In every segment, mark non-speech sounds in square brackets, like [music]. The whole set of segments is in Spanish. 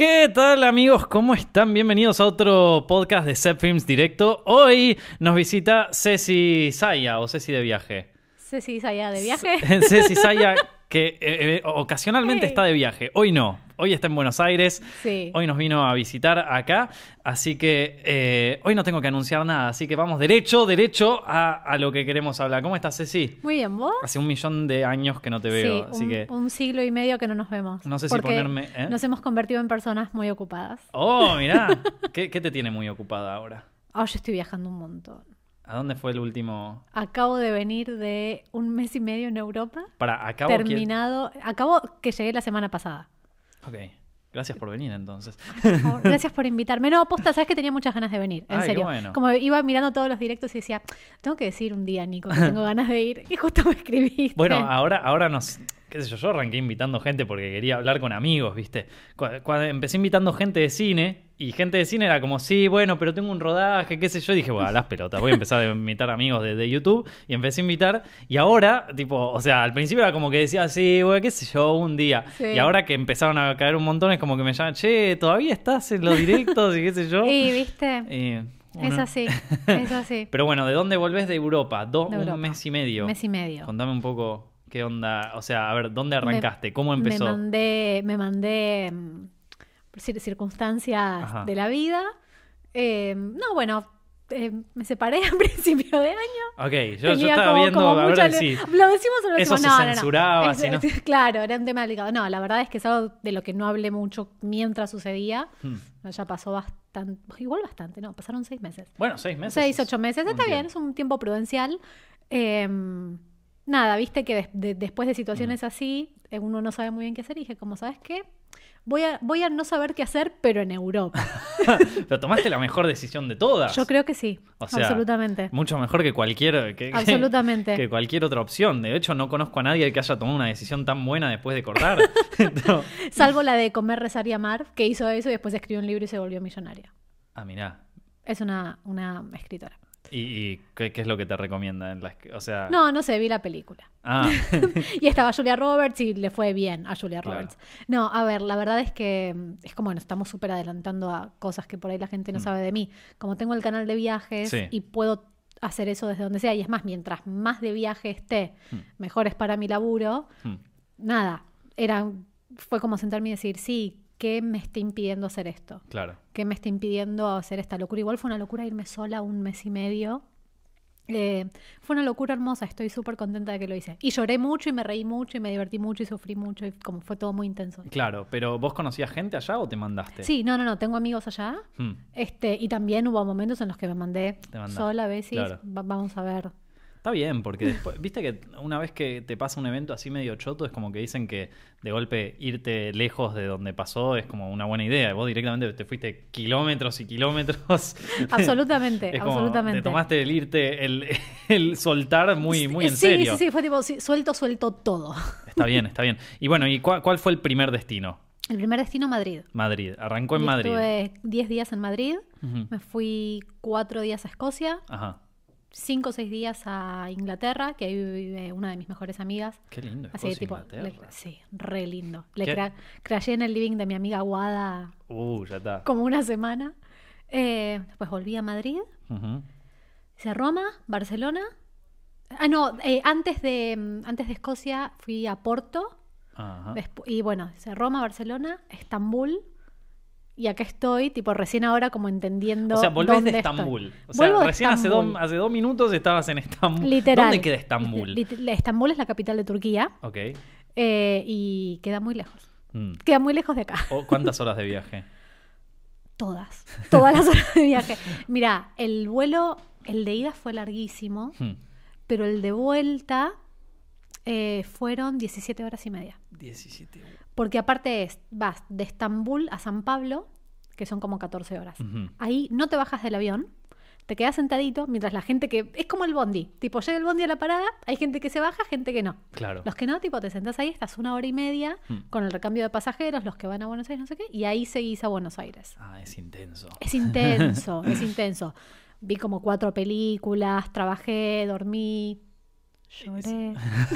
¿Qué tal amigos? ¿Cómo están? Bienvenidos a otro podcast de Set Films Directo. Hoy nos visita Ceci Saya o Ceci de viaje. Ceci Saya de viaje. [laughs] Ceci Saya [laughs] que eh, eh, ocasionalmente Hey. está de viaje. Hoy no. Hoy está en Buenos Aires. Sí. Hoy nos vino a visitar acá. Así que eh, hoy no tengo que anunciar nada. Así que vamos derecho, derecho a, a lo que queremos hablar. ¿Cómo estás, Ceci? Muy bien, ¿vos? Hace un millón de años que no te veo. sí, así un, que. un siglo y medio que no nos vemos. No sé si ponerme, ¿eh? Nos hemos convertido en personas muy ocupadas. Oh, mirá. [laughs] ¿Qué, qué te tiene muy ocupada ahora? Ah, yo estoy viajando un montón. ¿A dónde fue el último? Acabo de venir de un mes y medio en Europa. Para, acabo. terminado. Acabo que llegué la semana pasada. Ok. Gracias por venir entonces. Por favor, [laughs] Gracias por invitarme. No, posta, sabes que tenía muchas ganas de venir. En Ay, serio. bueno. Como iba mirando todos los directos y decía, tengo que decir un día, Nico, que tengo [laughs] ganas de ir. Y justo me escribiste. Bueno, ahora, ahora nos. Qué sé yo, yo arranqué invitando gente porque quería hablar con amigos, ¿viste? Cu- Cuando empecé invitando gente de cine, y gente de cine era como, sí, bueno, pero tengo un rodaje, qué sé yo, y dije, bueno, las pelotas, voy a empezar a invitar amigos de, de YouTube, y empecé a invitar, y ahora, tipo, o sea, al principio era como que decía, sí, bueno, qué sé yo, un día, Sí. y ahora que empezaron a caer un montón, es como que me llaman, che, ¿todavía estás en los directos? y qué sé yo. [laughs] Y, viste, Y, es así, es así. [laughs] Pero bueno, ¿de dónde volvés de Europa? Do- De Europa. Un mes y medio. Mes y medio. Contame un poco qué onda, o sea, a ver, ¿dónde arrancaste? ¿Cómo empezó? Me mandé, me mandé mm, cir- circunstancias Ajá. de la vida. Eh, no, bueno, eh, me separé [laughs] a principio de año. Ok, yo, estaba como- viendo, como a ver. Lo decimos o lo Eso decimos. se no, no, no. censuraba, si no- [laughs] Claro, era un tema delicado. No, la verdad es que es algo de lo que no hablé mucho mientras sucedía. Hmm. Ya pasó bastante, igual bastante, no, pasaron seis meses. Bueno, seis meses. Seis, ocho meses, está bien, es un tiempo prudencial. Eh, nada, viste que des- de- después de Mm. situaciones así, eh, uno no sabe muy bien qué hacer. Y dije, como, ¿sabes qué? Voy a, voy a no saber qué hacer, pero en Europa. [laughs] Pero tomaste la mejor decisión de todas. Yo creo que sí, O sea, absolutamente. Mucho mejor que cualquier... que- que- [laughs] Absolutamente. Que cualquier otra opción. De hecho, no conozco a nadie que haya tomado una decisión tan buena después de cortar. [laughs] No. Salvo la de comer, rezar y amar, que hizo eso y después escribió un libro y se volvió millonaria. Ah, mirá. Es una, una escritora. ¿Y, y qué, qué es lo que te recomienda? En las, o sea... No, no sé, vi la película. Ah, [laughs] Y estaba Julia Roberts y le fue bien a Julia Claro. Roberts. No, a ver, la verdad es que mm, es como, bueno, estamos súper adelantando a cosas que por ahí la gente no Mm. sabe de mí. Como tengo el canal de viajes Sí. y puedo hacer eso desde donde sea, y es más, mientras más de viaje esté, Mm. mejor es para mi laburo. hmm. Nada, era, fue como sentarme y decir, sí, ¿qué me está impidiendo hacer esto? claro. ¿Qué me está impidiendo hacer esta locura? Igual fue una locura irme sola un mes y medio. Eh, fue una locura hermosa, estoy súper contenta de que lo hice. Y lloré mucho y me reí mucho y me divertí mucho y sufrí mucho y como fue todo muy intenso. Claro, pero ¿vos conocías gente allá o te mandaste? Sí, no, no, no, tengo amigos allá. Hmm. Este, y también hubo momentos en los que me mandé sola a veces. claro. Vamos a ver. Está bien, porque después, viste que una vez que te pasa un evento así medio choto, es como que dicen que de golpe irte lejos de donde pasó es como una buena idea. Vos directamente te fuiste kilómetros y kilómetros. [laughs] Absolutamente, Es como, absolutamente. Te tomaste el irte, el, [laughs] el soltar muy, muy en sí, serio. Sí, sí, fue tipo, sí, suelto, suelto todo. Está bien, está bien. Y bueno, ¿y cuál, cuál fue el primer destino? El primer destino, Madrid. Madrid. Arrancó en Madrid. Estuve 10 días en Madrid. Me fui cuatro días a Escocia. Ajá. Cinco o seis días a Inglaterra, que ahí vive una de mis mejores amigas. Qué lindo. Así Escocia, tipo, le- sí, re lindo. Le cra- en el living de mi amiga Guada Uh, ya está. como una semana. Eh, después volví a Madrid, Ujú. hice Roma, Barcelona. Ah, no, eh, antes, de, mm, antes de Escocia fui a Porto. Ajá. despu- y bueno, hice Roma, Barcelona, Estambul. Y acá estoy, tipo, recién ahora como entendiendo. O sea, volvés dónde de estoy. Estambul. O sea, Vuelvo recién hace, dos, hace dos minutos estabas en Estambul. Literal. ¿Dónde queda Estambul? Estambul es la capital de Turquía. Ok. eh, y queda muy lejos. Mm. Queda muy lejos de acá. ¿O ¿Cuántas horas de viaje? [laughs] Todas. Todas las horas de viaje. Mira, el vuelo, el de ida fue larguísimo, Hmm. pero el de vuelta eh, fueron 17 horas y media. 17 horas. Porque aparte es, vas de Estambul a San Pablo, que son como 14 horas. Ahí no te bajas del avión, te quedas sentadito mientras la gente que... Es como el bondi. Tipo, llega el bondi a la parada, hay gente que se baja, gente que no. Claro. Los que no, tipo, te sentás ahí, estás una hora y media Hmm. con el recambio de pasajeros, los que van a Buenos Aires, no sé qué, y ahí seguís a Buenos Aires. Ah, es intenso. Es intenso, [laughs] es intenso. Vi como cuatro películas, trabajé, dormí, lloré.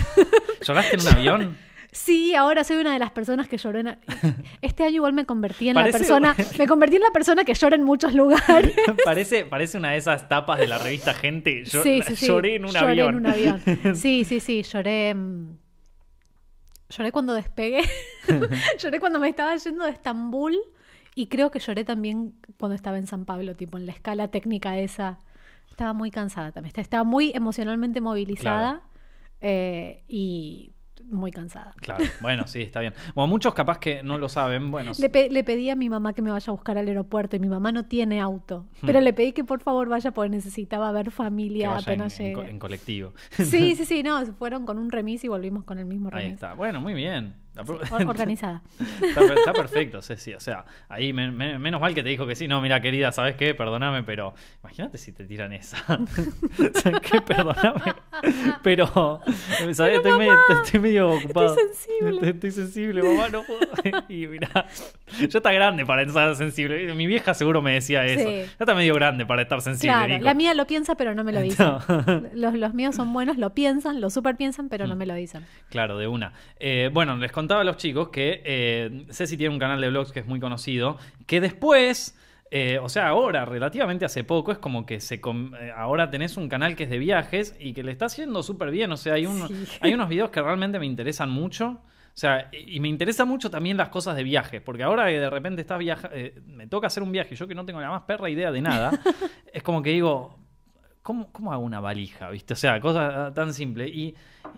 [laughs] ¿Lloraste en un avión? [laughs] Sí, ahora soy una de las personas que lloró en... [laughs] Este año igual me convertí en Parece- la persona... Me convertí en la persona que llora en muchos lugares. [laughs] parece, parece una de esas tapas de la revista Gente. Yo, sí, sí, sí. Lloré en un Lloré avión. en un avión. [laughs] Sí, sí, sí, lloré... mm, Lloré cuando despegué. lloré cuando me estaba yendo de Estambul. Y creo que lloré también cuando estaba en San Pablo, tipo en la escala técnica esa. Estaba muy cansada también. Estaba muy emocionalmente movilizada eh, y muy cansada. Claro, bueno, sí, está bien. Bueno, muchos capaz que no lo saben. Bueno, Le, pe- le pedí a mi mamá que me vaya a buscar al aeropuerto y mi mamá no tiene auto. Pero le pedí que por favor vaya porque necesitaba ver que familia vaya apenas en co- en colectivo. Sí, [laughs] sí, sí, no, se fueron con un remis y volvimos con el mismo Ahí remis. está. Bueno, muy bien. Organizada. [laughs] Está, está perfecto, Ceci. O sea, ahí me- me- menos mal que te dijo que sí. No, mira, querida, ¿sabes qué? Perdóname, pero imagínate si te tiran esa. [laughs] ¿Sabes qué? Perdóname. Pero, ¿sabes? Estoy, medio, estoy medio ocupado. sensible. Estoy, estoy sensible, mamá, no puedo. [laughs] Y mira, ya está grande para estar sensible. Mi vieja seguro me decía eso. Sí. Ya está medio grande para estar sensible, Claro, Nico. la mía lo piensa pero no me lo dice. No. Los, los míos son buenos, lo piensan, lo super piensan, pero no me lo dicen. Claro, de una. Eh, bueno, les contaba a los chicos que eh, Ceci tiene un canal de blogs que es muy conocido, que después, eh, o sea, ahora, relativamente hace poco, es como que se eh, ahora tenés un canal que es de viajes y que le está haciendo súper bien. O sea, hay, un- Sí. hay unos videos que realmente me interesan mucho. O sea, y me interesa mucho también las cosas de viaje, porque ahora que de repente estás viaja eh, me toca hacer un viaje, yo que no tengo la más perra idea de nada, [laughs] es como que digo, ¿Cómo, ¿Cómo hago una valija? ¿Viste? O sea, cosa tan simple. Y,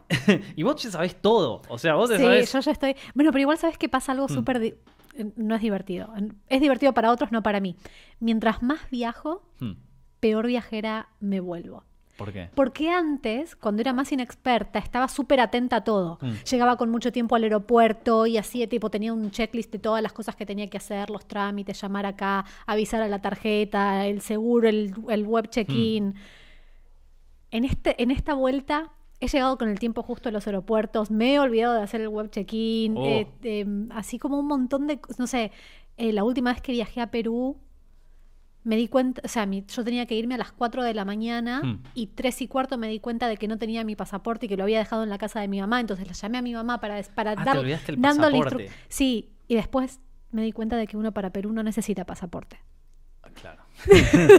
[laughs] y vos ya sabés todo. O sea, vos te Sí, sabés. yo ya estoy. Bueno, pero igual sabes que pasa algo Mm. súper. di- No es divertido. Es divertido para otros, no para mí. Mientras más viajo, Hmm, peor viajera me vuelvo. ¿Por qué? Porque antes, cuando era más inexperta, estaba súper atenta a todo. Mm. Llegaba con mucho tiempo al aeropuerto y así, tipo, tenía un checklist de todas las cosas que tenía que hacer, los trámites, llamar acá, avisar a la tarjeta, el seguro, el, el web check-in. En, este, en esta vuelta he llegado con el tiempo justo a los aeropuertos, me he olvidado de hacer el web check-in, Oh. eh, em, así como un montón de... No sé, eh, la última vez que viajé a Perú, me di cuenta, o sea, mi- yo tenía que irme a las 4 de la mañana Hmm. y 3 y cuarto me di cuenta de que no tenía mi pasaporte y que lo había dejado en la casa de mi mamá, entonces la llamé a mi mamá para, para Ah, dar, el dándole pasaporte. instru- Sí, y después me di cuenta de que uno para Perú no necesita pasaporte. Ah, Claro. [laughs]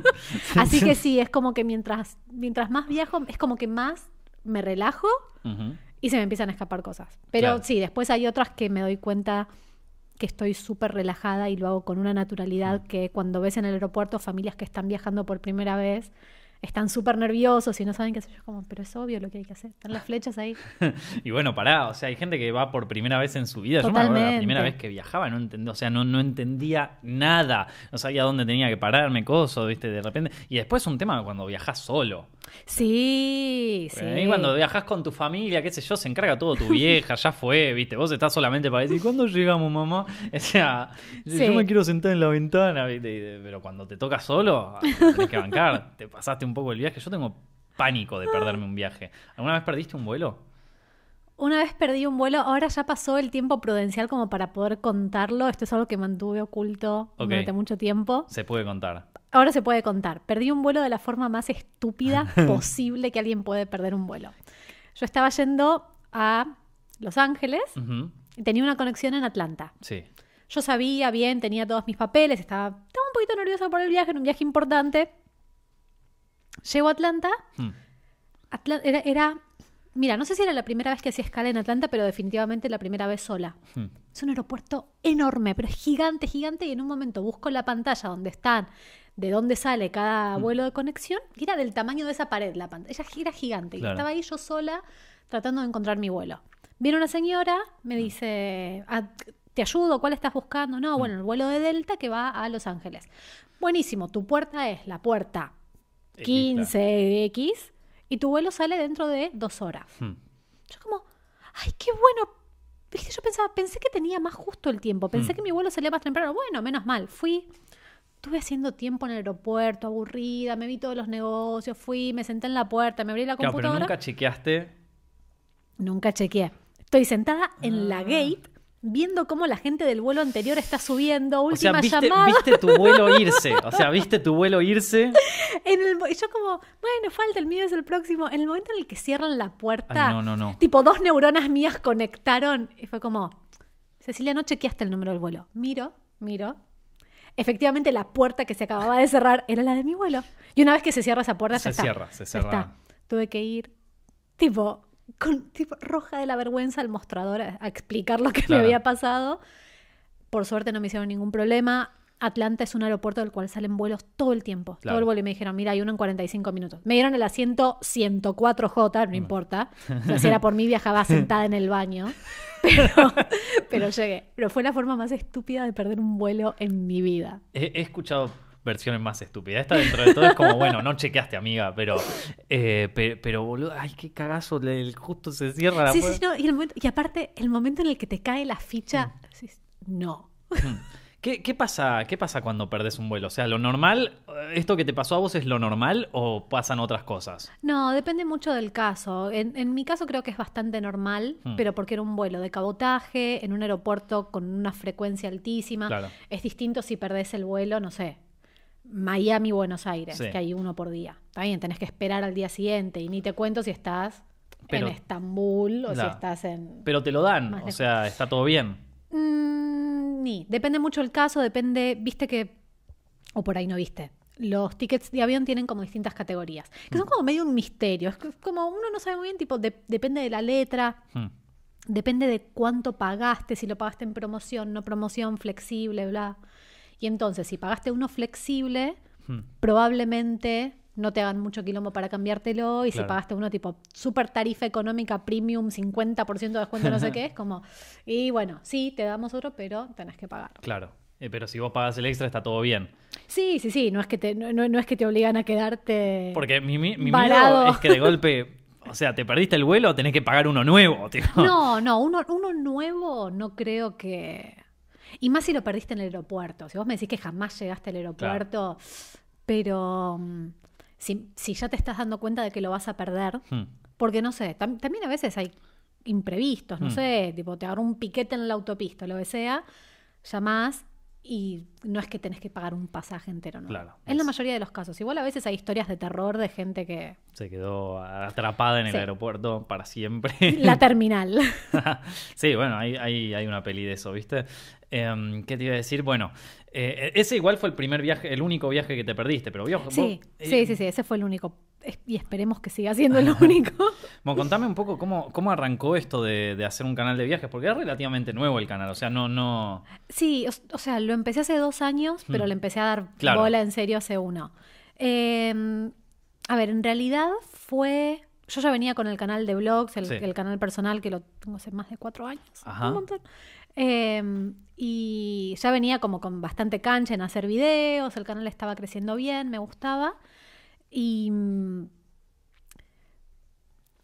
[laughs] Así que sí, es como que mientras, mientras más viajo, es como que más me relajo y se me empiezan a escapar cosas. Pero Claro. sí, después hay otras que me doy cuenta que estoy súper relajada y lo hago con una naturalidad que cuando ves en el aeropuerto familias que están viajando por primera vez están súper nerviosos y no saben qué hacer. Yo como, pero es obvio lo que hay que hacer. Están las flechas ahí. [laughs] Y bueno, pará, o sea, hay gente que va por primera vez en su vida. Yo me acuerdo la primera vez que viajaba, no entendía, o sea, no, no entendía nada. No sabía dónde tenía que pararme, coso, viste, de repente. Y después un tema cuando viajas solo. Sí, sí. Ahí cuando viajas con tu familia, qué sé yo, se encarga todo tu vieja, ya fue, viste. Vos estás solamente para decir, ¿cuándo llegamos, mamá? O sea, Sí. yo me quiero sentar en la ventana, ¿viste? Y- Pero cuando te toca solo, tenés que bancar. Te pasaste un poco el viaje. Yo tengo pánico de perderme un viaje. ¿Alguna vez perdiste un vuelo? Una vez perdí un vuelo, ahora ya pasó el tiempo prudencial como para poder contarlo. Esto es algo que mantuve oculto durante mucho tiempo. Se puede contar. Ahora se puede contar. Perdí un vuelo de la forma más estúpida [laughs] posible que alguien puede perder un vuelo. Yo estaba yendo a Los Ángeles y tenía una conexión en Atlanta. Sí. Yo sabía bien, tenía todos mis papeles, estaba, estaba un poquito nerviosa por el viaje, era un viaje importante. Llego a Atlanta, Hmm. Atla- era, era- mira, no sé si era la primera vez que hacía escala en Atlanta, pero definitivamente la primera vez sola. Hmm. Es un aeropuerto enorme, pero es gigante, gigante, y en un momento busco la pantalla donde están, de dónde sale cada Mm. vuelo de conexión, y era del tamaño de esa pared la pantalla. Era gigante, y estaba ahí yo sola tratando de encontrar mi vuelo. Viene una señora, me dice, "Ah, ¿te ayudo? ¿Cuál estás buscando? No, bueno, el vuelo de Delta que va a Los Ángeles. Buenísimo, tu puerta es la puerta X, 15X y tu vuelo sale dentro de dos horas. Hmm. Yo como, ay, qué bueno. Viste, yo pensaba, pensé que tenía más justo el tiempo, pensé Mm. que mi vuelo salía más temprano. Bueno, menos mal, fui. Estuve haciendo tiempo en el aeropuerto, aburrida, me vi todos los negocios, fui, me senté en la puerta, me abrí la Claro, pero computadora. nunca chequeaste. Nunca chequeé. Estoy sentada en la Ah. gate viendo cómo la gente del vuelo anterior está subiendo, O sea, última viste, llamada. viste tu vuelo [laughs] irse. O sea, viste tu vuelo irse. En el yo como, bueno, falta, el mío es el próximo. En el momento en el que cierran la puerta, Ay, no, no, no. tipo dos neuronas mías conectaron y fue como, Cecilia, no chequeaste el número del vuelo. Miro, miro. Efectivamente, la puerta que se acababa de cerrar era la de mi vuelo. Y una vez que se cierra esa puerta, Se ya está. cierra, se cierra. está. Tuve que ir, tipo, con tipo roja de la vergüenza al mostrador a, a explicar lo que Claro. me había pasado. Por suerte no me hicieron ningún problema. Atlanta es un aeropuerto del cual salen vuelos todo el tiempo. Claro. Todo el vuelo y me dijeron, mira, hay uno en 45 minutos. Me dieron el asiento 104J, no importa. O sea, si era por mí, viajaba sentada en el baño. [laughs] [laughs] Pero, [laughs] pero llegué. Pero fue la forma más estúpida de perder un vuelo en mi vida. He, he escuchado versiones más estúpidas. Esta dentro de todo es como, bueno, no chequeaste, amiga, pero, eh, pe- pero, boludo, ay, qué cagazo, le- justo se cierra la Sí, sí, puerta. no, y, el momento- y aparte, el momento en el que te cae la ficha, Mm. decís, no. ¿Qué, qué pasa, ¿Qué pasa cuando perdés un vuelo? O sea, ¿lo normal, eh, esto que te pasó a vos es lo normal o pasan otras cosas? No, depende mucho del caso. En, en mi caso creo que es bastante normal, Hmm. pero porque era un vuelo de cabotaje en un aeropuerto con una frecuencia altísima. Claro. Es distinto si perdés el vuelo, no sé, Miami, Buenos Aires, Sí. que hay uno por día. Está bien, tenés que esperar al día siguiente y ni te cuento si estás Pero- en Estambul o si estás en... Pero te lo dan, o sea, está todo bien. Mm, ni. Depende mucho del caso, depende, viste que, o por ahí no viste. Los tickets de avión tienen como distintas categorías, que Mm. son como medio un misterio. Es que- como uno no sabe muy bien, tipo, de- depende de la letra, Hmm. depende de cuánto pagaste, si lo pagaste en promoción, no promoción, flexible, bla. Y entonces, si pagaste uno flexible, Hmm. probablemente no te hagan mucho quilombo para cambiártelo. Y si pagaste uno tipo super tarifa económica, premium, 50% de descuento, no sé [laughs] qué, es como. Y bueno, sí, te damos otro, pero tenés que pagar. Claro. Eh, pero si vos pagas el extra está todo bien. Sí, sí, sí, no es que te, no, no- no es que te obligan a quedarte. Porque mi, mi- miedo es que de golpe, o sea, te perdiste el vuelo, tenés que pagar uno nuevo. [laughs] No, no, uno, uno nuevo no creo que. Y más si lo perdiste en el aeropuerto. Si vos me decís que jamás llegaste al aeropuerto, pero mm, si, si ya te estás dando cuenta de que lo vas a perder, Hmm. porque no sé, tam- también a veces hay imprevistos, no Mm. sé, tipo te agarró un piquete en la autopista, lo que sea, llamás y no es que tenés que pagar un pasaje entero, ¿no? Claro, En la mayoría de los casos. Igual a veces hay historias de terror de gente que... Se quedó atrapada en el Sí. aeropuerto para siempre. [laughs] La terminal. [laughs] sí, bueno, hay, hay, hay una peli de eso, ¿viste? Em, ¿Qué te iba a decir? Bueno, eh, ese igual fue el primer viaje, el único viaje que te perdiste, pero vos, Sí, vos, eh, sí, sí, sí, ese fue el único. Y esperemos que siga siendo [laughs] el único. Bueno, contame un poco cómo, cómo arrancó esto de, de hacer un canal de viajes, porque es relativamente nuevo el canal, o sea, no, no. Sí, o, o sea, lo empecé hace dos años, pero Mm. le empecé a dar Claro. bola en serio hace uno. Eh, a ver, en realidad fue... Yo ya venía con el canal de vlogs, el, Sí. el canal personal que lo tengo hace más de cuatro años. Ajá. Un montón. Eh, y ya venía como con bastante cancha en hacer videos, el canal estaba creciendo bien, me gustaba. Y mm,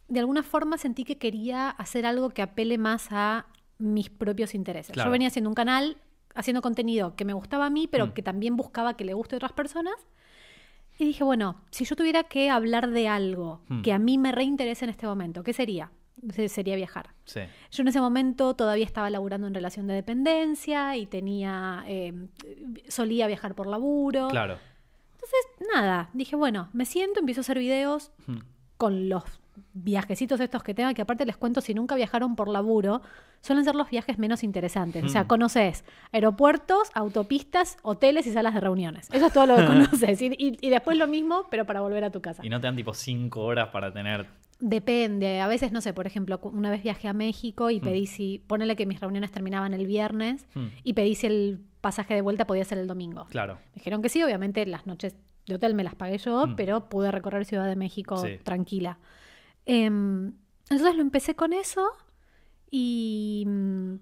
de alguna forma sentí que quería hacer algo que apele más a mis propios intereses. Claro. Yo venía haciendo un canal, haciendo contenido que me gustaba a mí, pero Mm. que también buscaba que le guste a otras personas. Y dije, bueno, si yo tuviera que hablar de algo Mm. que a mí me reinteresa en este momento, ¿qué sería? Se- Sería viajar. Sí. Yo en ese momento todavía estaba laburando en relación de dependencia y tenía, eh, solía viajar por laburo. Claro. Entonces, nada, dije, bueno, me siento, empiezo a hacer videos Hmm. con los viajecitos estos que tenga, que aparte les cuento, si nunca viajaron por laburo, suelen ser los viajes menos interesantes. O sea, Mm. conoces aeropuertos, autopistas, hoteles y salas de reuniones. Eso es todo lo que [laughs] conoces. Y, y- y después lo mismo, pero para volver a tu casa. Y no te dan tipo cinco horas para tener. Depende, a veces, no sé, por ejemplo, una vez viajé a México y Mm. pedí si, ponele que mis reuniones terminaban el viernes Hmm. y pedí si el pasaje de vuelta podía ser el domingo. Claro. Me dijeron que sí, obviamente las noches de hotel me las pagué yo, Mm. pero pude recorrer Ciudad de México Sí. tranquila. Em, entonces lo empecé con eso y, mm,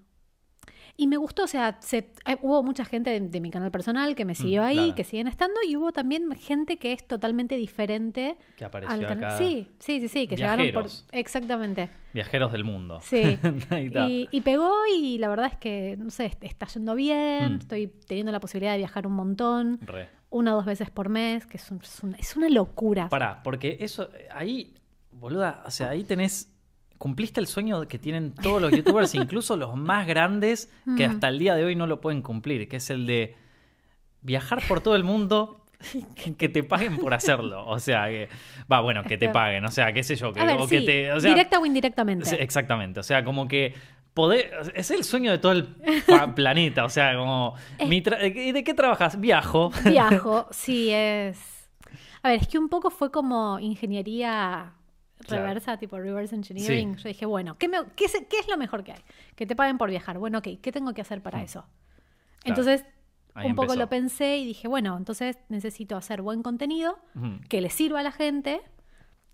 y me gustó, o sea, se- eh, hubo mucha gente de, de mi canal personal que me siguió ahí, Mm, claro. que siguen estando, y hubo también gente que es totalmente diferente Que apareció al canal. acá. Sí, sí, sí, sí, que llegaron por... Exactamente. Viajeros del mundo. Sí. [laughs] Y, y pegó y la verdad es que, no sé, est- está yendo bien, Mm. estoy teniendo la posibilidad de viajar un montón, Re. una o dos veces por mes, que es, un- es una, es una locura. Pará, porque eso, ahí, boluda, o sea, ahí tenés cumpliste el sueño que tienen todos los youtubers, [laughs] incluso los más grandes, que hasta el día de hoy no lo pueden cumplir, que es el de viajar por todo el mundo. que- te paguen por hacerlo. O sea, que. Va, bueno, que te paguen. O sea, qué sé yo. Que, A ver, o que sí, te, o sea, directa o indirectamente. Exactamente. O sea, como que poder. Es el sueño de todo el [laughs] planeta. O sea, como. mi tra- ¿Y de qué trabajas? Viajo. Viajo, sí, es. A ver, es que un poco fue como ingeniería Claro. reversa, tipo reverse engineering. Sí. Yo dije, bueno, ¿qué, me- qué es, qué es lo mejor que hay? Que te paguen por viajar. Bueno, ok, ¿qué tengo que hacer para eso? Entonces, Ahí un poco empezó. lo pensé y dije, bueno, entonces necesito hacer buen contenido que le sirva a la gente,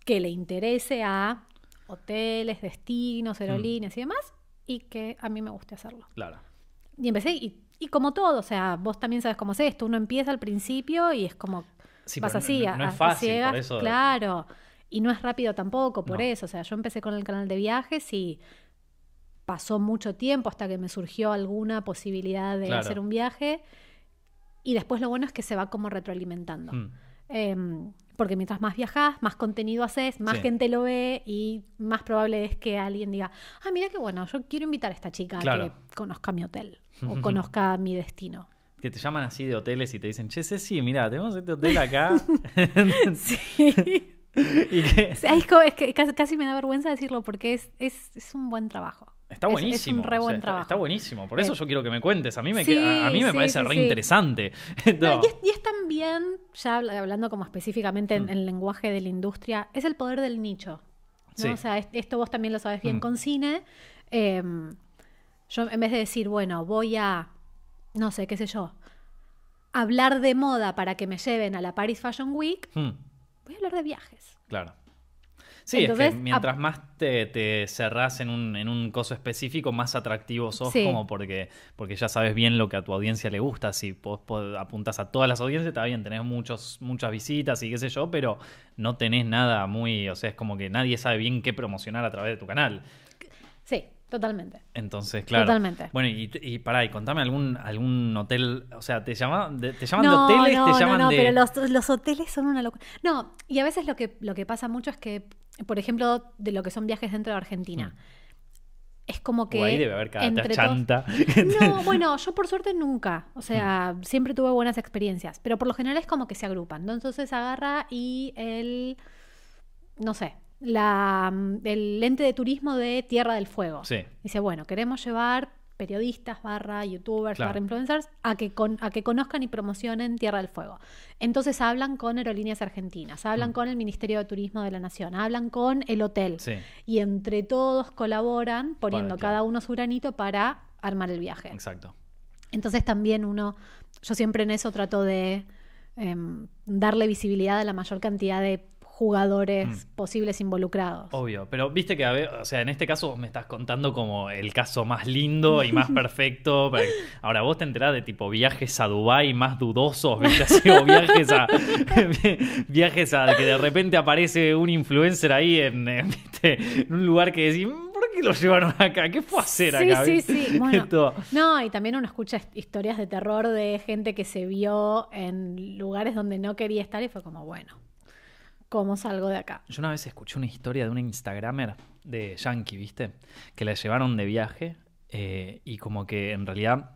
que le interese a hoteles, destinos, Mm. aerolíneas y demás, y que a mí me guste hacerlo. Claro. Y empecé, y, y como todo, o sea, vos también sabes cómo es esto, uno empieza al principio y es como, Sí, vas así, no, no a- es fácil, ciegas, por eso. claro, y no es rápido tampoco, por No. eso, o sea, yo empecé con el canal de viajes y pasó mucho tiempo hasta que me surgió alguna posibilidad de Claro. hacer un viaje, y después lo bueno es que se va como retroalimentando. Mm. Em, porque mientras más viajas, más contenido haces, más Sí. gente lo ve y más probable es que alguien diga, ah, mira qué bueno, yo quiero invitar a esta chica a que conozca mi hotel [laughs] o conozca mi destino. Que te llaman así de hoteles y te dicen, che, sí, mira, tenemos este hotel acá. [laughs] [laughs] Sí. [laughs] y que es, como- es que casi, me da vergüenza decirlo porque es, es, es un buen trabajo. está Es- buenísimo. Es, un re o sea, buen está- trabajo. Está, buenísimo. Por eso Eh, yo quiero que me cuentes. A mí me, sí, a mí me sí, parece sí, re interesante. [laughs] No, y, es, y también, ya habla- hablando como específicamente en Mm. el lenguaje de la industria, es el poder del nicho. O sea, es- esto vos también lo sabes bien Mm. con cine. Em, yo en vez de decir, bueno, voy a, no sé, qué sé yo, hablar de moda para que me lleven a la Paris Fashion Week, Mm, voy a hablar de viajes. claro. Sí, Entonces, es que mientras más te, te cerrás en un, en un coso específico, más atractivo sos, Sí. como porque, porque ya sabes bien lo que a tu audiencia le gusta. Si vos po- apuntás a todas las audiencias, está bien, tenés muchos, muchas visitas y qué sé yo, pero no tenés nada muy. O sea, es como que nadie sabe bien qué promocionar a través de tu canal. Sí, totalmente. Entonces, claro. Totalmente. Bueno, y, y pará, y contame algún, algún hotel, o sea, te llaman de, te llaman no, de hoteles, no, te no, llaman no, de. pero los, los hoteles son una locura. No, y a veces lo que, lo que pasa mucho es que, por ejemplo, de lo que son viajes dentro de Argentina, es como que... O ahí debe haber cada entre todos- chanta. No, [laughs] bueno, yo por suerte nunca. O sea, siempre tuve buenas experiencias. Pero por lo general es como que se agrupan. ¿no? Entonces agarra y el. No sé. La, el ente de turismo de Tierra del Fuego. Sí. Dice, bueno, queremos llevar periodistas, barra youtubers, Claro. barra influencers, a que, con- a que conozcan y promocionen Tierra del Fuego. Entonces hablan con Aerolíneas Argentinas, hablan Mm. con el Ministerio de Turismo de la Nación, hablan con el hotel. Sí, Y entre todos colaboran poniendo Para, claro. cada uno su granito para armar el viaje. exacto. Entonces también uno, yo siempre en eso trato de em, darle visibilidad a la mayor cantidad de jugadores Mm. posibles involucrados. Obvio, pero viste que, a ver, o sea, en este caso vos me estás contando como el caso más lindo y más [laughs] perfecto. pero Ahora vos te enterás de tipo viajes a Dubai más dudosos, ¿viste? Así, o viajes a [laughs] viajes a que de repente aparece un influencer ahí en, en, ¿viste? en un lugar que decís, "Mm, ¿por qué lo llevaron acá? ¿Qué fue a hacer Sí, acá? sí, ¿viste? sí. Bueno, [laughs] no, y también uno escucha hist- historias de terror de gente que se vio en lugares donde no quería estar y fue como, bueno, ¿cómo salgo de acá? Yo una vez escuché una historia de una Instagramer de Yankee, ¿viste? Que la llevaron de viaje eh, y como que en realidad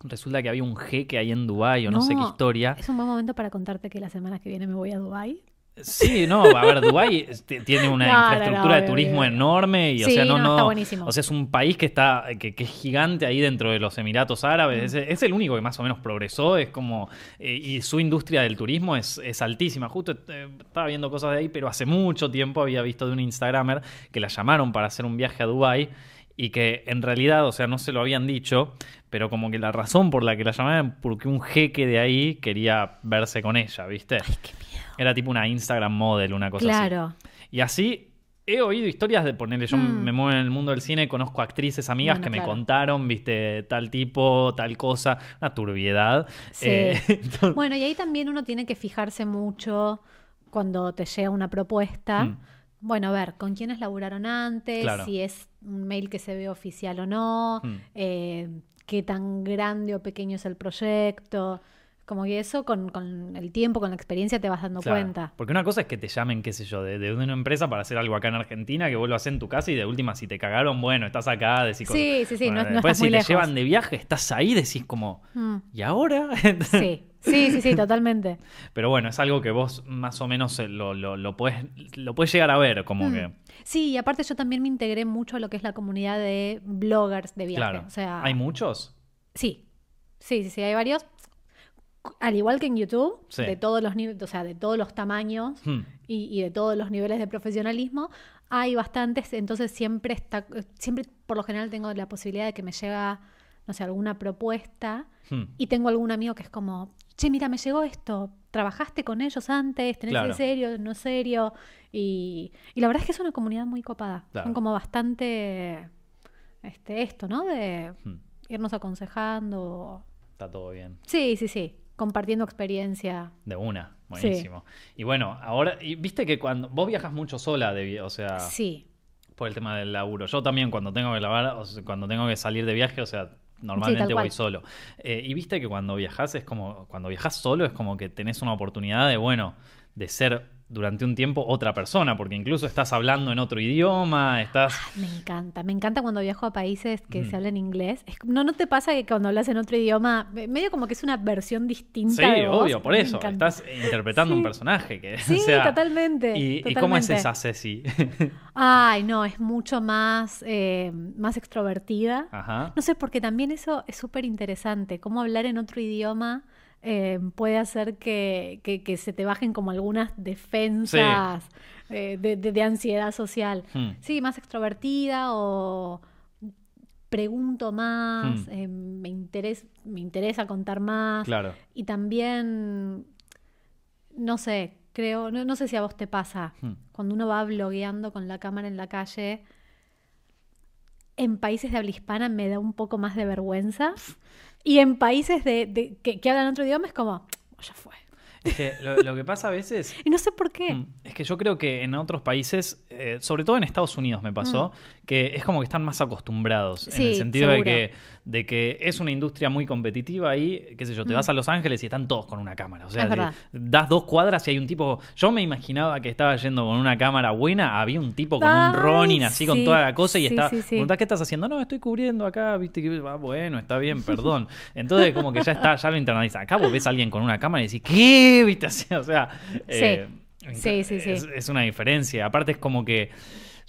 resulta que había un jeque ahí en Dubái o no, sé qué No, historia. Es un buen momento para contarte que la semana que viene me voy a Dubai. Sí, no, a ver, Dubái tiene una No, [laughs] no, no, infraestructura de turismo obvio. enorme y o sea, no, no, no, está buenísimo. o sea, es un país que está que, que es gigante ahí dentro de los Emiratos Árabes, Mm. es, es el único que más o menos progresó, es como eh, y su industria del turismo es, es altísima. Justo eh, estaba viendo cosas de ahí, pero hace mucho tiempo había visto de un Instagramer que la llamaron para hacer un viaje a Dubái y que en realidad, o sea, no se lo habían dicho, pero como que la razón por la que la llamaban porque un jeque de ahí quería verse con ella, ¿viste? Ay, qué miedo. Era tipo una Instagram model, una cosa así. Claro. Y así he oído historias de ponerle, yo Mm. me muevo en el mundo del cine, conozco actrices, amigas Bueno, que me contaron, viste, tal tipo, tal cosa, una turbiedad. Sí. Eh, [laughs] entonces- Bueno, y ahí también uno tiene que fijarse mucho cuando te llega una propuesta. Mm. Bueno, a ver, con quiénes laburaron antes, Claro. si es un mail que se ve oficial o no, Mm. eh, qué tan grande o pequeño es el proyecto. Como que eso con, con el tiempo, con la experiencia te vas dando Claro. cuenta. Porque una cosa es que te llamen, qué sé yo, de, de una empresa para hacer algo acá en Argentina, que vos lo haces en tu casa y de última, si te cagaron, bueno, estás acá, decís cosas. Sí, sí, sí, no- no después estás si muy te lejos. llevan de viaje, estás ahí, decís como, Mm, ¿y ahora? Sí, [laughs] sí, sí, sí, totalmente. [laughs] Pero bueno, es algo que vos más o menos eh, lo, lo, lo puedes, lo puedes llegar a ver, como Mm. que. Sí, y aparte yo también me integré mucho a lo que es la comunidad de bloggers de viaje. Claro. O sea, ¿Hay muchos? Sí, sí, sí, sí, hay varios. Al igual que en YouTube, Sí. de todos los niveles, o sea, de todos los tamaños Hmm. y, y de todos los niveles de profesionalismo, hay bastantes, entonces siempre está, siempre por lo general tengo la posibilidad de que me llega, no sé, alguna propuesta Hmm. y tengo algún amigo que es como, che, mira, me llegó esto, ¿trabajaste con ellos antes? ¿Tenés Claro. en serio? ¿No serio? Y, y la verdad es que es una comunidad muy copada. Claro. Son como bastante, este, esto, ¿no? De Hmm. irnos aconsejando. Está todo bien. Sí, sí, sí. Compartiendo experiencia. De una, buenísimo. Y bueno, ahora, y viste que cuando vos viajas mucho sola, de, o sea, Sí. por el tema del laburo. Yo también cuando tengo que lavar, o sea, cuando tengo que salir de viaje, o sea, normalmente voy cual. solo. Eh, y viste que cuando viajas es como, cuando viajas solo es como que tenés una oportunidad de, bueno, de ser durante un tiempo otra persona, porque incluso estás hablando en otro idioma, estás... Me encanta. Me encanta cuando viajo a países que Mm. se hablan inglés. Es- no, ¿No te pasa que cuando hablas en otro idioma, me- medio como que es una versión distinta Sí, de vos? obvio, por eso. Estás interpretando Sí. un personaje que... Sí, o sea, totalmente. ¿Y, y cómo es totalmente. esa Ceci? [laughs] Ay, no, es mucho más, eh, más extrovertida. Ajá. No sé, porque también eso es súper interesante. Cómo hablar en otro idioma eh, puede hacer que, que- que se te bajen como algunas defensas eh, de, de- de ansiedad social. Hmm. Sí, más extrovertida o pregunto más, Hmm. eh, me, interes- me interesa contar más. Claro. Y también, no sé, creo, no, no sé si a vos te pasa, Hmm. cuando uno va blogueando con la cámara en la calle, en países de habla hispana me da un poco más de vergüenza. Y en países de, de- que, que hablan otro idioma es como, ya fue. Es que lo, lo que pasa a veces [laughs] Y no sé por qué. Mm, Es que yo creo que en otros países, eh, sobre todo en Estados Unidos me pasó, que es como que están más acostumbrados. en el Mm. Sentido de que, de que es una industria muy competitiva ahí, qué sé yo, te Mm. vas a Los Ángeles y están todos con una cámara. O sea, das dos cuadras y hay un tipo. Yo me imaginaba que estaba yendo con una cámara buena, había un tipo con un Ronin así con toda la cosa y sí, estaba. sí, preguntás, ¿qué estás haciendo? No, estoy cubriendo acá, viste que ah, bueno, está bien, perdón. Entonces, como que ya está, ya lo internalizan. Acá vos ves a alguien con una cámara y decís, ¿qué? ¿Viste? Así, [laughs] o sea. eh, Sí, sí, sí. Es, es una diferencia. Aparte es como que